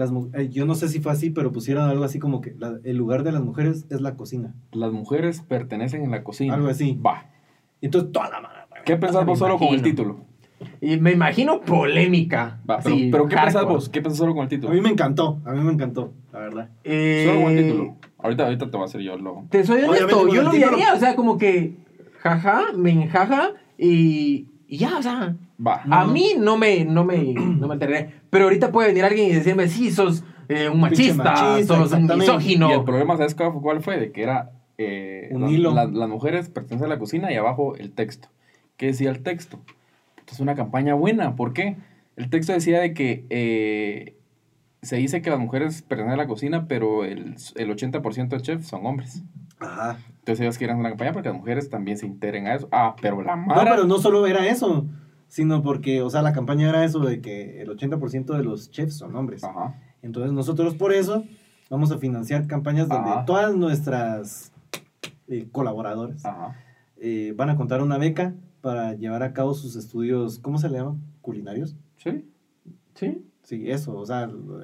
las, eh, yo no sé si fue así, pero pusieron algo así como que la- el lugar de las mujeres es la cocina. Las mujeres pertenecen en la cocina. Algo así. Va. Entonces toda la mano. ¿Qué pensás vos solo con el título? Y me imagino polémica. Va, pero, así, pero ¿qué pensás vos? ¿Qué pensás solo con el A título? mí me encantó, a mí me encantó, la verdad. Eh, Solo con el título. Ahorita, ahorita te voy a hacer yo lo. Te soy honesto, yo lo haría, o sea, como que jaja, me enjaja y, y ya, o sea, Va. a mí no me, no me, no me alteraría. Pero ahorita puede venir alguien y decirme, sí, sos eh, un machista, machista, sos un misógino. Y el problema, ¿sabes cuál fue-? De que era. eh, Un las- hilo. las- las mujeres pertenecen a la cocina y abajo el texto. ¿Qué decía el texto? Es una campaña buena. ¿Por qué? El texto decía de que eh, se dice que las mujeres pertenecen a la cocina, pero el, el 80% de chefs son hombres. Ajá. Entonces ellos quieren una campaña porque las mujeres también se integren a eso. Ah, pero la No, mara... pero no solo era eso, sino porque, o sea, la campaña era eso de que el 80% de los chefs son hombres. Ajá. Entonces nosotros por eso vamos a financiar campañas donde Ajá. todas nuestras eh, colaboradores Ajá. eh, van a contar una beca para llevar a cabo sus estudios, ¿cómo se le llama? ¿Culinarios? Sí. Sí, Sí, eso, o sea, lo,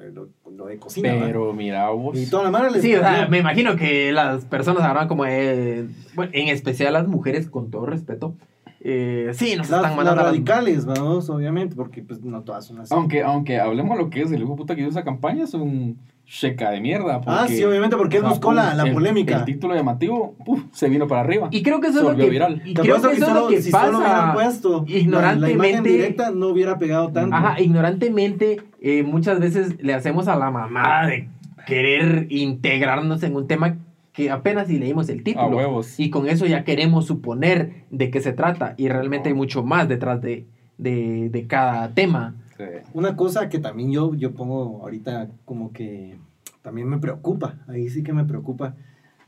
lo- de. Pero mira vos... Y toda la mara les Sí, o sea, me imagino que las personas habrán como, eh, bueno, en especial las mujeres, con todo respeto, eh, sí, nos Las, están las mandando las- radicales, vamos, obviamente, porque pues no todas son así. Aunque, aunque hablemos lo que es el hijo puta que hizo esa campaña, es un checa de mierda. ah, porque sí, obviamente, porque él buscó la, la el- polémica. El título llamativo, uf, se vino para arriba. Y creo que eso es lo que, viral. y Te creo que eso es solo- lo que si solo hubieran pasa. puesto la- la, ignorantemente- imagen directa no hubiera pegado tanto. Ajá, ignorantemente, eh, muchas veces le hacemos a la mamada de querer integrarnos en un tema que apenas si leímos el A título. huevos. Y con eso ya queremos suponer de qué se trata. Y realmente hay mucho más detrás de, de, de cada tema. Sí. Una cosa que también yo, yo pongo ahorita como que también me preocupa, ahí sí que me preocupa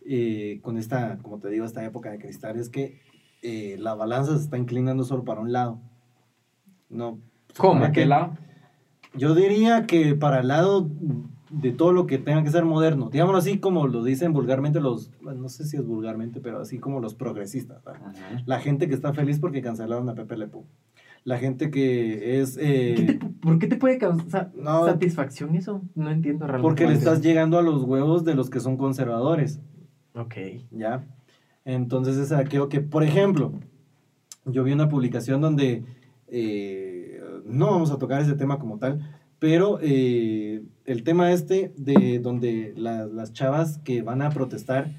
eh, con esta, como te digo, esta época de cristal, es que eh, la balanza se está inclinando solo para un lado. No. ¿Cómo? ¿Para qué lado? Yo diría que para el lado de todo lo que tenga que ser moderno, digámoslo así como lo dicen vulgarmente los, no sé si es vulgarmente, pero así como los progresistas. La gente que está feliz porque cancelaron a Pepe Le Pew. La gente que es... ¿Qué eh, te- ¿Por qué te puede causar No. satisfacción eso? No entiendo realmente. porque le estás llegando a los huevos de los que son conservadores, Ok. ¿ya? Entonces es aquello que, por ejemplo, yo vi una publicación donde, eh, no vamos a tocar ese tema como tal, pero eh, el tema este de donde la- las chavas que van a protestar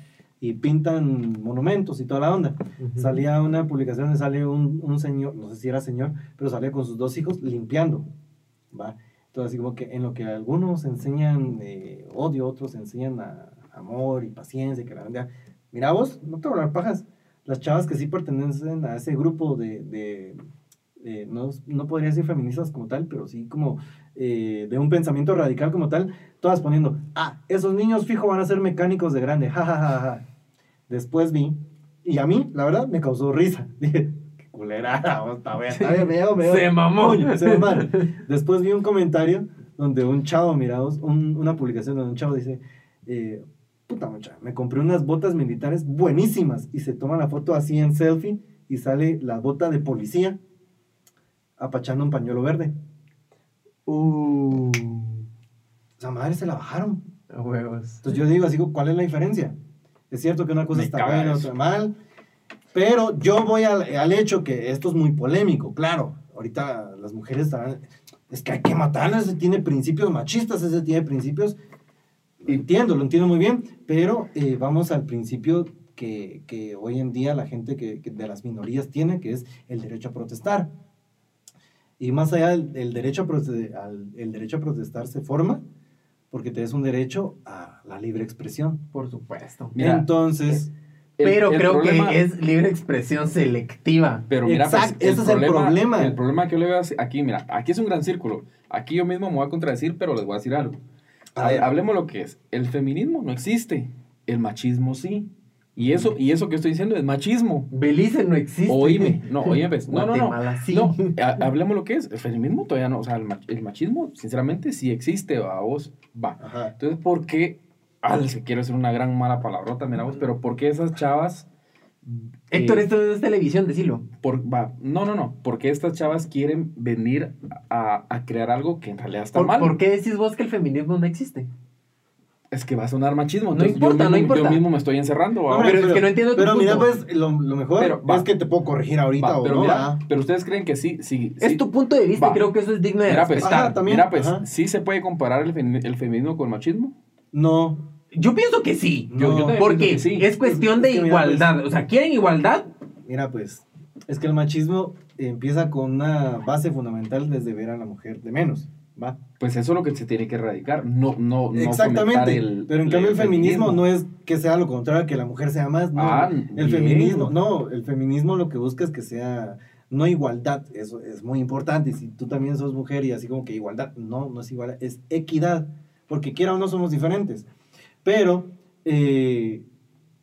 y pintan monumentos y toda la onda, salía una publicación donde sale un, un señor, no sé si era señor, pero salía con sus dos hijos limpiando, ¿va? Entonces, así como que en lo que algunos enseñan eh, odio, otros enseñan a- amor y paciencia, que la verdad, mira vos, no te voy a hablar pajas, las chavas que sí pertenecen a ese grupo de, de, eh, no, no podría decir feministas como tal, pero sí como eh, de un pensamiento radical como tal, todas poniendo, ah, esos niños fijo van a ser mecánicos de grande, ja, ja, ja, ja. Después vi, y a mí, la verdad, me causó risa. Dije, qué culera, está bien, está bien, veo, veo. Se mamó. Se mamaron. Después vi un comentario donde un chavo, mirados, un- una publicación donde un chavo dice, eh, puta mucha, me compré unas botas militares buenísimas y se toma la foto así en selfie y sale la bota de policía apachando un pañuelo verde. Uh, O sea, madre, se la bajaron. huevos. Entonces yo digo así, ¿cuál es la diferencia? Es cierto que una cosa Me está buena, otra mal, pero yo voy al, al hecho que esto es muy polémico, claro. Ahorita las mujeres estarán, es que hay que matarlas, ese tiene principios machistas, ese tiene principios, lo entiendo, lo entiendo muy bien, pero eh, vamos al principio que, que hoy en día la gente que, que de las minorías tiene, que es el derecho a protestar. Y más allá del el derecho, a el derecho a protestar se forma porque te es un derecho a la libre expresión. Por supuesto. Mira, Entonces, El- Pero el creo problema- que es libre expresión selectiva. Pero mira, Exacto, pues, ese es el problema. El problema que yo le veo aquí, mira, aquí es un gran círculo. Aquí yo mismo me voy a contradecir, pero les voy a decir algo. A ver. Hablemos lo que es. El feminismo no existe. El machismo sí. Y eso, y eso que estoy diciendo es machismo. Belice no existe. Oíme, no, oíme, pues, no, no, no. Sí. No, ha- hablemos lo que es. El feminismo todavía no, o sea, el, mach- el machismo, sinceramente, sí existe, va, vos, va. ajá, Entonces, ¿por qué? Ah, se quiero hacer una gran mala palabrota, mira vos, pero ¿por qué esas chavas... Héctor, eh, esto es televisión, decilo. por, va, no, no, no. ¿Por qué estas chavas quieren venir a, a crear algo que en realidad está ¿Por, mal? por qué decís vos que el feminismo no existe? Es que va a sonar machismo. No entonces importa, yo no mismo, importa. Yo mismo me estoy encerrando. va. Hombre, pero es que no entiendo tu Pero mira, punto. pues, lo, lo mejor Pero, va. es que te puedo corregir ahorita Va, o pero, no. mira, pero ustedes creen que sí, sí, Es sí. tu punto de vista Va. y creo que eso es digno de Mira, pues, respetar. Ajá, también, mira, pues, ajá. sí se puede comparar el, femi- el feminismo con el machismo. No, Yo pienso que sí. No. Yo- yo Porque que sí. es cuestión de Es que mira, igualdad. O sea, ¿quieren igualdad? mira, pues, es que el machismo empieza con una base fundamental desde ver a la mujer de menos, ¿va? Pues eso es lo que se tiene que erradicar. No, no, no Exactamente, el- pero en cambio el feminismo, no es que sea lo contrario, que la mujer sea más, no. Ah, el bien. feminismo, no, el feminismo lo que busca es que sea no igualdad, eso es muy importante, y si tú también sos mujer y así como que igualdad, no, no es igualdad, es equidad, porque quiera o no somos diferentes, pero eh,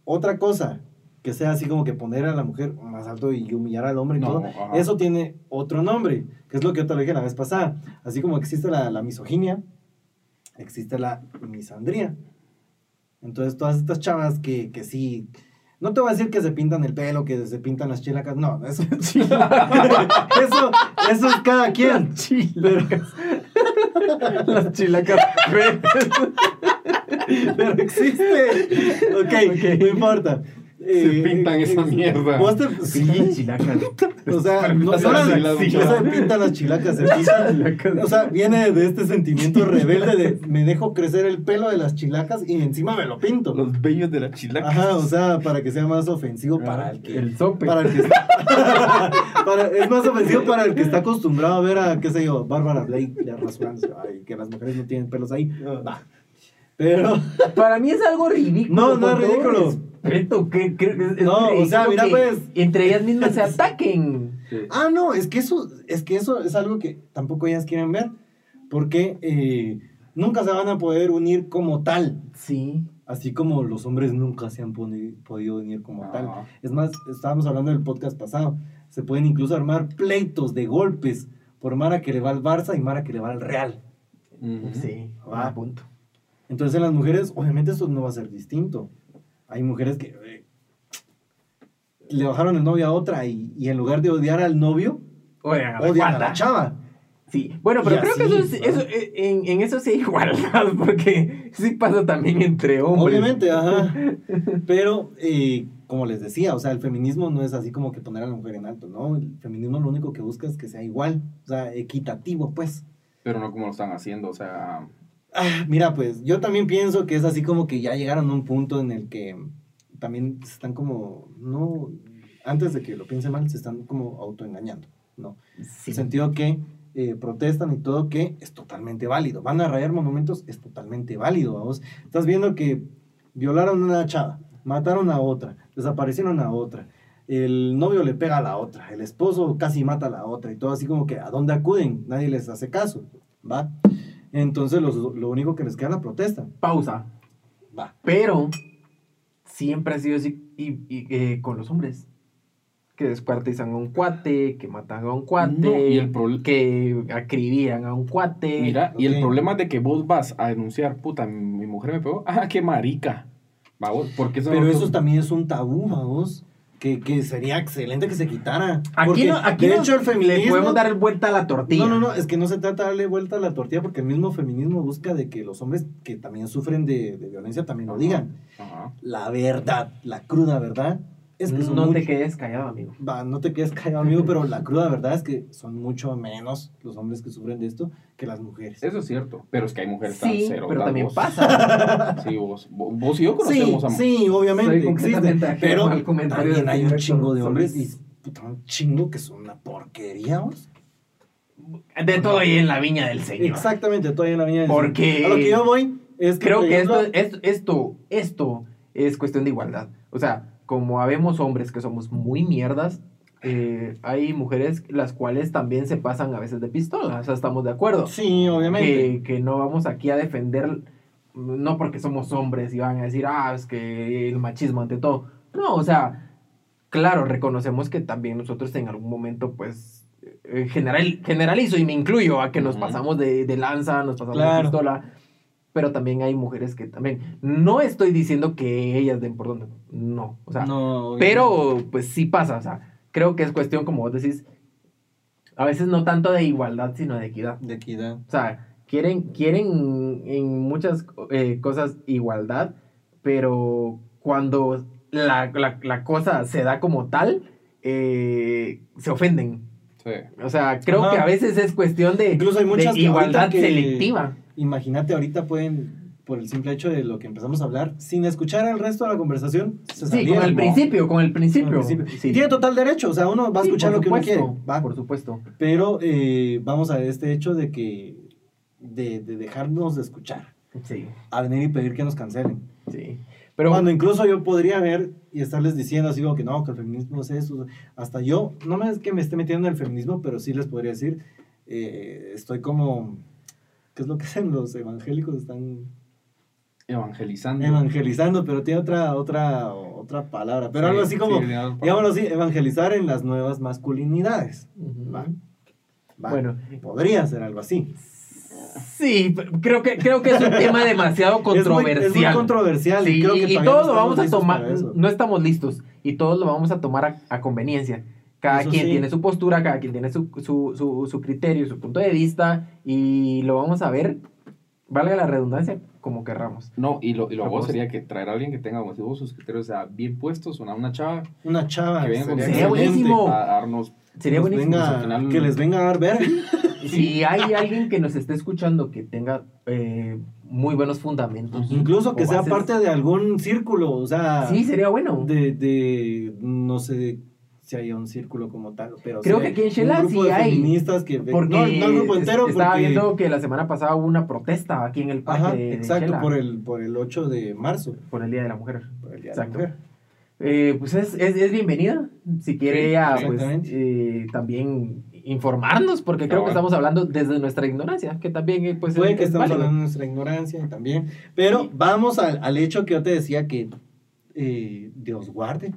otra cosa, que sea así como que poner a la mujer más alto y humillar al hombre y No, todo, ajá. eso tiene otro nombre, que es lo que yo te lo dije la vez pasada, así como existe la, la misoginia, existe la misandría. Entonces, todas estas chavas que, que sí. No te voy a decir que se pintan el pelo, que se pintan las chilacas. No, eso. eso, eso es cada quien. Pero, Las chilacas. pero existe. Ok, Ok. no importa. Se pintan esa mierda. vos te- sí, chilacas. o sea, no, Las no, no muchacho. se pintan las chilacas, se pintan. Chilacas. O sea, viene de este sentimiento rebelde de me dejo crecer el pelo de las chilacas y encima me lo pinto. Los bellos de la chilaca. Aja, o sea, para que sea más ofensivo para el que. El sope. Para el que está- para- es más ofensivo para el que está acostumbrado a ver a, qué sé yo, Bárbara Blake, la rasurándose, ay, que las mujeres no tienen pelos ahí. Va. Pero, Para mí es algo ridículo. No, no es todo ridículo. Respeto, que, No, o sea, mira, pues. Entre ellas mismas se ataquen. Sí. ah, no, es que eso es, que eso es algo que tampoco ellas quieren ver, porque eh, nunca se van a poder unir como tal. Sí. Así como los hombres nunca se han poni- podido unir como tal. Es más, estábamos hablando del podcast pasado. Se pueden incluso armar pleitos de golpes por Mara que le va al Barça y Mara que le va al Real. Sí. Ah. a punto. Entonces en las mujeres, obviamente eso no va a ser distinto. Hay mujeres que eh, le bajaron el novio a otra y, y en lugar de odiar al novio, Oigan, a la odian a la chava. Sí, bueno, pero Y creo que eso, es, eh, en, en eso sí hay igualdad, porque sí pasa también entre hombres. Obviamente, ajá. Pero, eh, como les decía, o sea, el feminismo no es así como que poner a la mujer en alto, ¿no? El feminismo lo único que busca es que sea igual, o sea, equitativo, pues. Pero no como lo están haciendo, o sea... Ah, mira, pues yo también pienso que es así como que ya llegaron a un punto en el que también se están como, no, antes de que lo piense mal, se están como autoengañando, ¿no? Sí. el sentido que eh, protestan y todo que es totalmente válido. Van a rayar monumentos, es totalmente válido. ¿vamos? Estás viendo que violaron a una chava, mataron a otra, desaparecieron a otra. El novio le pega a la otra, el esposo casi mata a la otra y todo así como que a dónde acuden, nadie les hace caso. Va. Entonces los- lo único que les queda es la protesta. Pausa. Va. Pero siempre ha sido así y, y, eh, con los hombres. Que descuartizan a un cuate, que matan a un cuate, No, y el que acribían a un cuate. Mira, y el problema es de que vos vas a denunciar, puta, mi, mi mujer me pegó, ah, qué marica. Va, vos, porque eso Pero no- eso también es un tabú, vamos. Que, que sería excelente que se quitara. Aquí, Porque, no, aquí de no hecho, el le feminismo. podemos dar vuelta a la tortilla. No, no, no, es que no se trata de darle vuelta a la tortilla porque el mismo feminismo busca de que los hombres que también sufren de, de violencia también lo digan. La verdad, la cruda verdad, es que son no te quedes callado, amigo. Va, no te quedes callado, amigo, pero la cruda verdad es que son mucho menos los hombres que sufren de esto que las mujeres. Eso es cierto, pero es que hay mujeres tan Sí, cero. pero también Vos- pasa. Sí, vos, vos, vos y yo Sí, conocemos a sí, obviamente Soy existe, completamente ajeno pero también hay un chingo de hombres y puta, un chingo que son una porquería, vos. De todo ahí en la viña del Señor. Exactamente, todavía en la viña del Porque- Señor. A lo que yo voy es que, Creo que esto, esto, esto, esto es cuestión de igualdad. O sea, como habemos hombres que somos muy mierdas, eh, hay mujeres las cuales también se pasan a veces de pistola. O sea, estamos de acuerdo. Sí, obviamente. Que, que no vamos aquí a defender, no porque somos hombres y van a decir, ah, es que el machismo ante todo. No, o sea, claro, reconocemos que también nosotros en algún momento, pues, eh, general, generalizo y me incluyo a que nos pasamos de, de lanza, nos pasamos de pistola. Pero también hay mujeres que también. No estoy diciendo que ellas den por donde. No. O sea, No, pero pues sí pasa. O sea, creo que es cuestión, como vos decís, a veces no tanto de igualdad, sino de equidad. De equidad. O sea, quieren, quieren en muchas eh, cosas igualdad, pero cuando la, la- la cosa se da como tal, eh, se ofenden. Sí. O sea, creo Ajá. que a veces es cuestión de, Incluso hay muchas de igualdad que- selectiva. Imagínate, ahorita pueden, por el simple hecho de lo que empezamos a hablar, sin escuchar el resto de la conversación, se Sí, con el principio, con el principio. Con el principio. Sí. Y tiene total derecho, o sea, uno va a escuchar lo que uno quiere. va. Por supuesto. Pero eh, vamos a este hecho de que, de, de dejarnos de escuchar, Sí, a venir y pedir que nos cancelen. sí. Pero Cuando incluso yo podría ver y estarles diciendo así como que no, que el feminismo es eso. Hasta yo, no me es que me esté metiendo en el feminismo, pero sí les podría decir, eh, estoy como, ¿qué es lo que hacen los evangélicos? Están Evangelizando. evangelizando, pero tiene otra, otra, otra palabra. Pero Sí, algo así como, sí, digámoslo así, evangelizar en las nuevas masculinidades. Va. Va. Bueno. Podría ser algo así. Sí, creo que, creo que es un tema demasiado Es muy- controversial. Es muy, controversial. Sí, y creo que y todos no lo vamos a tomar, no estamos listos, y todos lo vamos a tomar a, a conveniencia. Cada Eso quien sí. tiene su postura, cada quien tiene su, su, su, su criterio, su punto de vista, y lo vamos a ver, valga la redundancia, como querramos. No, y lo, y lo vos sería que traer a alguien que tenga como sus criterios o sea, bien puestos, una, una chava, Una chava. Que venga con- sería buenísimo. a darnos. Sería Nos buenísimo. venga- final- Que les venga a dar ver. Si hay alguien que nos esté escuchando que tenga eh, muy buenos fundamentos. Incluso que sea parte de algún círculo. O sea, Sí, sería bueno. de, de. No sé si hay un círculo como tal. Pero Creo sí que aquí en Shela un grupo sí de hay. feministas que. Porque no, no el grupo entero. estaba porque, viendo que la semana pasada hubo una protesta aquí en el parque Ajá, de, exacto, Shela, por el, por el 8 de marzo. por el Día de la Mujer. Por el Día Exacto. de la Mujer. Eh, pues es, es, es bienvenida. Si quiere Sí, ella, pues, eh, también informarnos, porque creo que estamos hablando desde nuestra ignorancia, que también eh, pues, Puede es- que es estemos válido. hablando de nuestra ignorancia también. Pero Sí. vamos al, al hecho que yo te decía que eh, Dios guarde.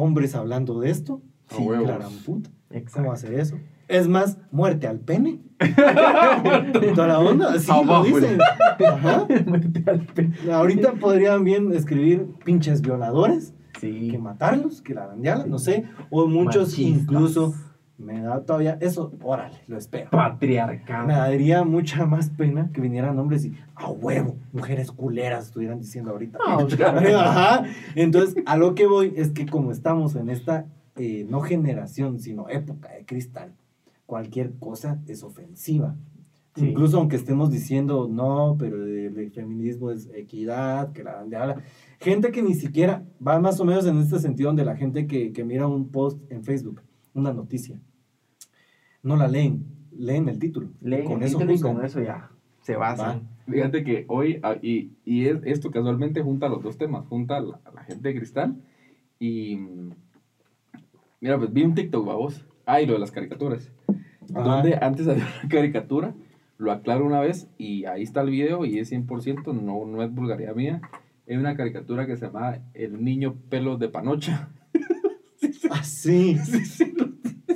Hombres hablando de esto. A Sí, huevos. la gran puta. ¿Cómo hacer eso? Es más, muerte al pene. Toda la onda, así lo Abajo. dicen. Ajá. Muerte al pe- Ahorita podrían bien escribir pinches violadores, Sí. que matarlos, que la bandeala, no sé. O muchos Machistas. incluso, me da todavía, eso, órale, lo espero. Patriarcado. Me daría mucha más pena que vinieran hombres y a huevo, mujeres culeras estuvieran diciendo ahorita. No. Ajá. Entonces, a lo que voy es que como estamos en esta, eh, no generación, sino época de cristal, cualquier cosa es ofensiva. Sí. Incluso aunque estemos diciendo no, pero el, el feminismo es equidad, que la bandera. Gente que ni siquiera va más o menos en este sentido, donde la gente que, que mira un post en Facebook, una noticia, no la leen, leen el título. Leen con el eso título y con eso ya se basan. Fíjate que hoy, ah, y, y es, esto casualmente junta los dos temas, junta a la, la gente de cristal y... Mira, pues vi un TikTok, vos. Ah, y lo de las caricaturas. Ajá. Donde antes había una caricatura Lo aclaro una vez y ahí está el video y es 100%, no, no es vulgaridad mía. Es una caricatura que se llama El niño pelos de panocha. Ah, sí.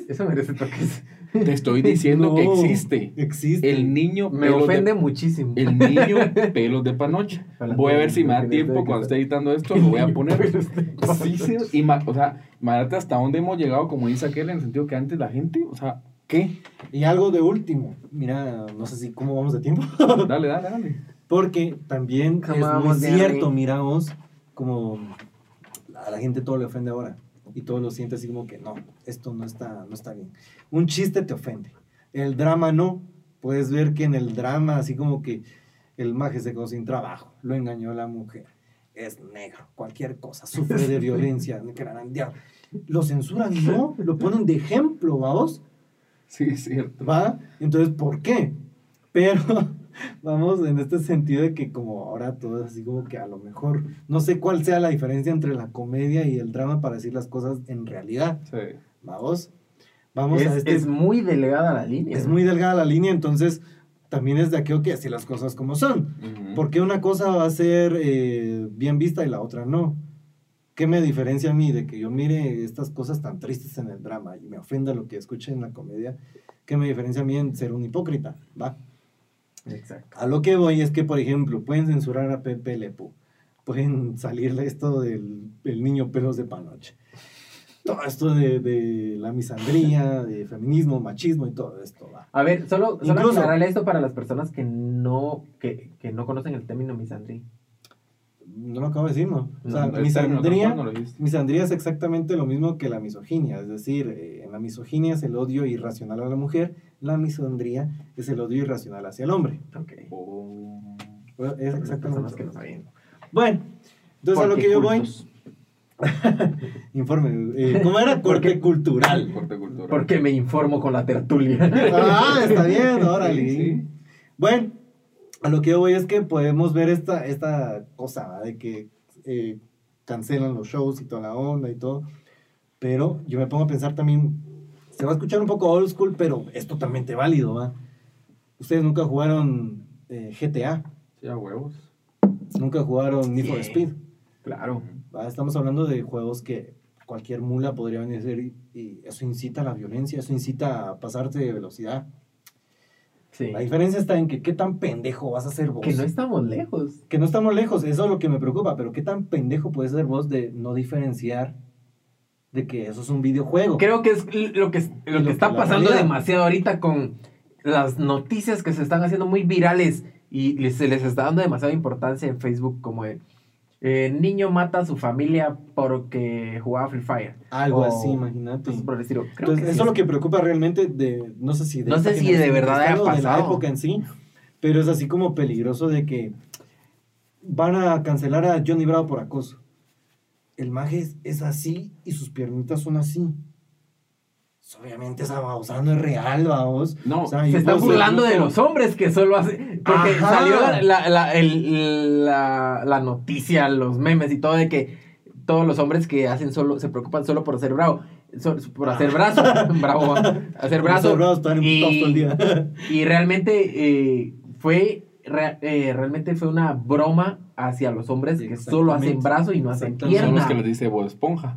Eso merece toques. Te estoy diciendo que existe. Existe. El niño Me de- ofende muchísimo. El niño pelos de panocha. Voy a ver si me da tiempo cuando esté editando esto, lo voy a poner. Sí, sí, y ma- o sea, imagínate hasta dónde hemos llegado, como dice aquel, en el sentido que antes la gente, o sea, ¿qué? Y algo de último. Mira, no sé si cómo vamos de tiempo. Dale, dale, dale. Porque también ¿Cómo es muy cierto, miramos, como a la gente todo le ofende ahora. Y todo lo siente así como que no, esto no está, no está bien. Un chiste te ofende. El drama no. Puedes ver que en el drama, así como que el maje se quedó sin trabajo, lo engañó la mujer, es negro, cualquier cosa, sufre de violencia. Lo censuran, no, lo ponen de ejemplo, vamos. Sí, es cierto. ¿Va? Entonces, ¿por qué? Pero vamos en este sentido de que como ahora todo es así como que a lo mejor, no sé cuál sea la diferencia entre la comedia y el drama para decir las cosas en realidad. Sí. Vamos, vamos es, a este... es muy delegada la línea. es muy delgada la línea, entonces también es de aquello que así las cosas como son. Ujú. ¿Por qué una cosa va a ser eh, bien vista y la otra no? ¿Qué me diferencia a mí de que yo mire estas cosas tan tristes en el drama y me ofenda lo que escuche en la comedia? ¿Qué me diferencia a mí en ser un hipócrita? ¿Va? Exacto. A lo que voy es que, por ejemplo, pueden censurar a Pepe Lepo. Pueden salirle esto del el niño pelos de panoche. Todo esto de, de la misandría, de feminismo, machismo y todo esto, va. A ver, solo, solo Incluso- esto para las personas que no, que, que no conocen el término misandría. No lo acabo de decir, ¿no? O sea, No, misandría, no misandría es exactamente lo mismo que la misoginia. Es decir, eh, en la misoginia es el odio irracional a la mujer, la misandría es el odio irracional hacia el hombre. Ok. Oh. Bueno, Es exactamente que no sabían. Bueno, entonces a lo que yo voy, informe, eh, ¿cómo era? Corte cultural. Corte cultural. Porque me informo con la tertulia. Ah, está bien, órale. Sí, sí. Bueno, a lo que yo voy es que podemos ver esta, esta cosa ¿va? de que eh, cancelan los shows y toda la onda y todo. Pero yo me pongo a pensar también, se va a escuchar un poco old school, pero es totalmente válido, ¿va? Ustedes nunca jugaron eh, GTA, Sí, a huevos. nunca jugaron Need for Sí. Speed. Claro. ¿va? Estamos hablando de juegos que cualquier mula podría venir a hacer y, y eso incita a la violencia, eso incita a pasarte de velocidad. Sí. La diferencia está en que qué tan pendejo vas a ser vos. Que no estamos lejos. Que no estamos lejos, eso es lo que me preocupa, pero qué tan pendejo puedes ser vos de no diferenciar de que eso es un videojuego. Creo que es lo que, lo lo que está que pasando realidad. demasiado ahorita con las noticias que se están haciendo muy virales y se les está dando demasiada importancia en Facebook como de, eh, niño mata a su familia porque jugaba Free Fire. Algo O así, imagínate. cosas por el estilo. Creo Entonces, que eso sí es lo que preocupa realmente de, no sé si de No sé si de verdad haya cristal o de la pasado. época en sí, pero es así como peligroso de que van a cancelar a Johnny Bravo por acoso. El maje es, es así y sus piernitas son así. Pues, Obviamente esa babosada no es real, vamos. No, O sea, Se yo está puedo ser- burlando de los hombres que solo hacen. Porque Ajá. salió la, la, la- el- la- la noticia, los memes y todo de que todos los hombres que hacen solo, se preocupan solo por ser bravo. so- por hacer brazo. bravo. Hacer brazo. Están. Y realmente eh, fue re- eh, realmente fue una broma hacia los hombres que solo hacen brazo y no hacen Exactamente. son los pierna. que les dice Bob Esponja.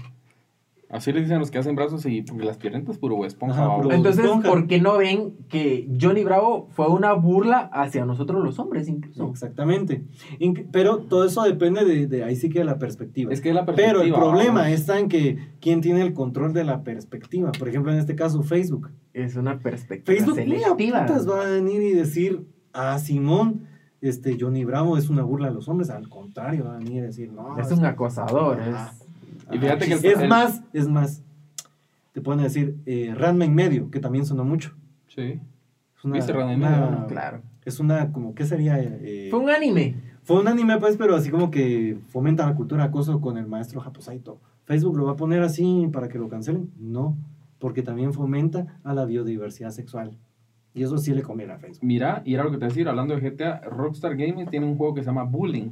Así les dicen los que hacen brazos y porque las piernitas puro Bob Esponja. Ajá, puro- Entonces, Esponja. ¿por qué no ven que Johnny Bravo fue una burla hacia nosotros los hombres incluso? Exactamente. Pero todo eso depende de, de ahí sí que de la perspectiva. Es que es la perspectiva. Pero el problema está en que quién tiene el control de la perspectiva. Por ejemplo, en este caso, Facebook. Es una perspectiva Facebook selectiva. putas va a venir y decir a Simón, este Johnny Bravo es una burla a los hombres. Al contrario, va a venir a decir, no. Es un acosador. Es... Y fíjate que el- es el- más, es más. Te pueden decir eh, Ranma en medio, que también sonó mucho. Sí. Es una, ¿Viste Ranma en una- medio? Claro. Es una, como, ¿qué sería? Eh, Fue un anime. Fue un anime, pues, pero así como que fomenta la cultura acoso con el maestro Japosaito. ¿Facebook lo va a poner así para que lo cancelen? No, porque también fomenta a la biodiversidad sexual. Y eso sí le conviene a Facebook. Mira, y era lo que te decía, hablando de GTA, Rockstar Gaming tiene un juego que se llama Bullying.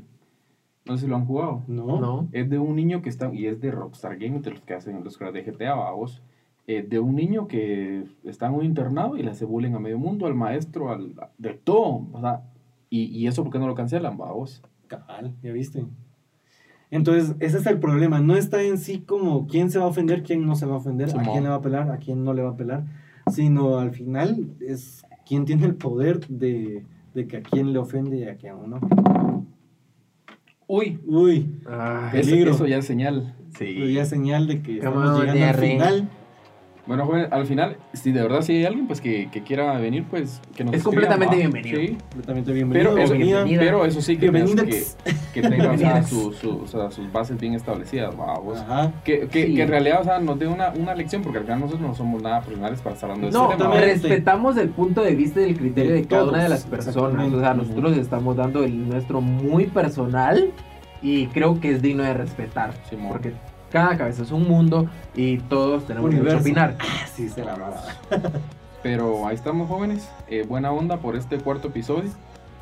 No sé si lo han jugado. No. No. Es de un niño que está, y es de Rockstar Gaming, de los que hacen los creadores de GTA, vamos, eh, de un niño que está en un internado y le hace bullying a medio mundo, al maestro, al, de todo. O sea, y, y eso, ¿por qué no lo cancelan, vamos? Cabal, ya viste. Entonces, ese es el problema. No está en sí como quién se va a ofender, quién no se va a ofender, a quién le va a apelar, a quién no le va a apelar, sino al final es quién tiene el poder de, de que a quién le ofende y a quién no. Uy, Uy, Ay, eso, Peligro. eso ya es señal. pero ya es señal de que Come estamos on, llegando al final. Bueno, joven, al final, si de verdad si hay alguien pues que, que quiera venir, pues que nos Es escriban, completamente ¿va? bienvenido. Sí. Completamente bienvenido, Pero eso, bienvenida. pero eso sí que, que, que tenga o sea, Bienvenidas. su- su- o sea, sus bases bien establecidas, vamos. Ajá. Que, que, Sí. que en realidad, o sea, nos dé una, una lección, porque al final nosotros no somos nada profesionales para estar hablando de No, este tema. Exactamente. respetamos el punto de vista y el criterio De de, cada una de las personas. O sea, nosotros estamos dando el nuestro muy personal y creo que es digno de respetar. Simón. Porque cada cabeza es un mundo y todos tenemos Universo. opinar. Así se la va. Pero ahí estamos, jóvenes. Eh, buena onda por este cuarto episodio.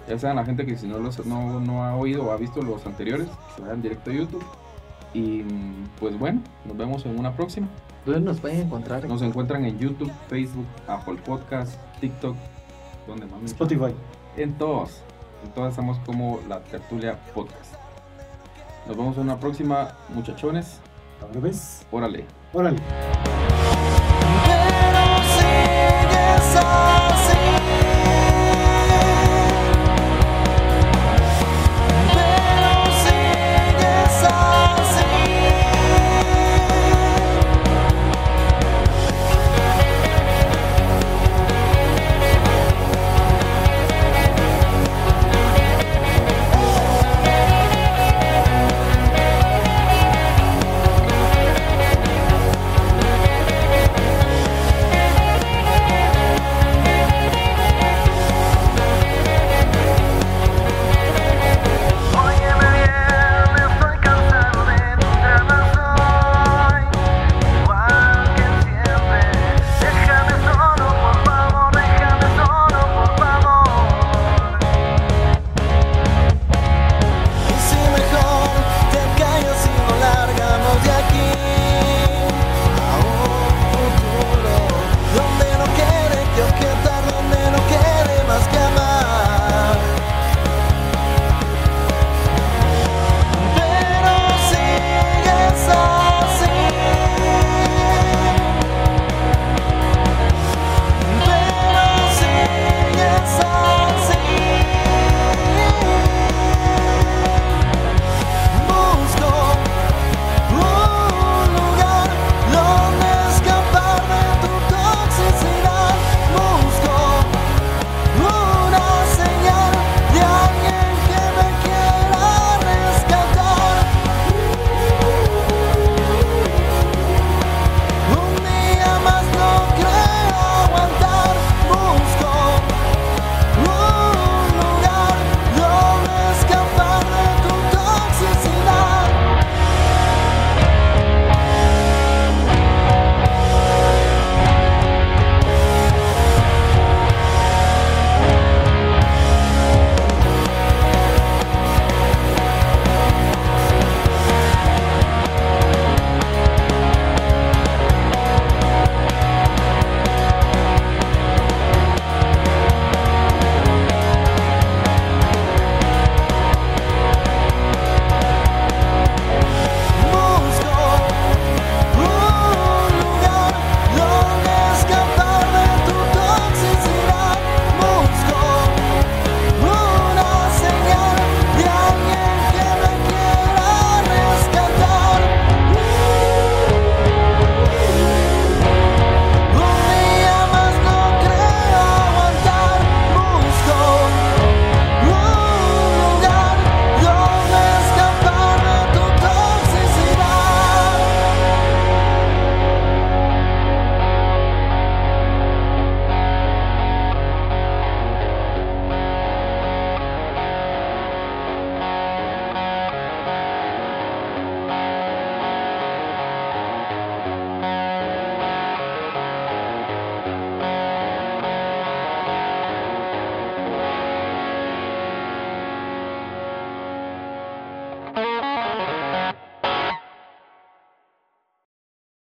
Ya saben, la gente que si no, los, no, no ha oído o ha visto los anteriores, que se vayan directo a YouTube. Y mm, pues bueno, nos vemos en una próxima. ¿Dónde nos pueden encontrar? Nos encuentran en YouTube, Facebook, Apple Podcast, TikTok, donde más? Spotify. En todos. En todas estamos como la Tertulia Podcast. Nos vemos en una próxima, muchachones. Ahora ves. Órale. Órale. Pero sigues así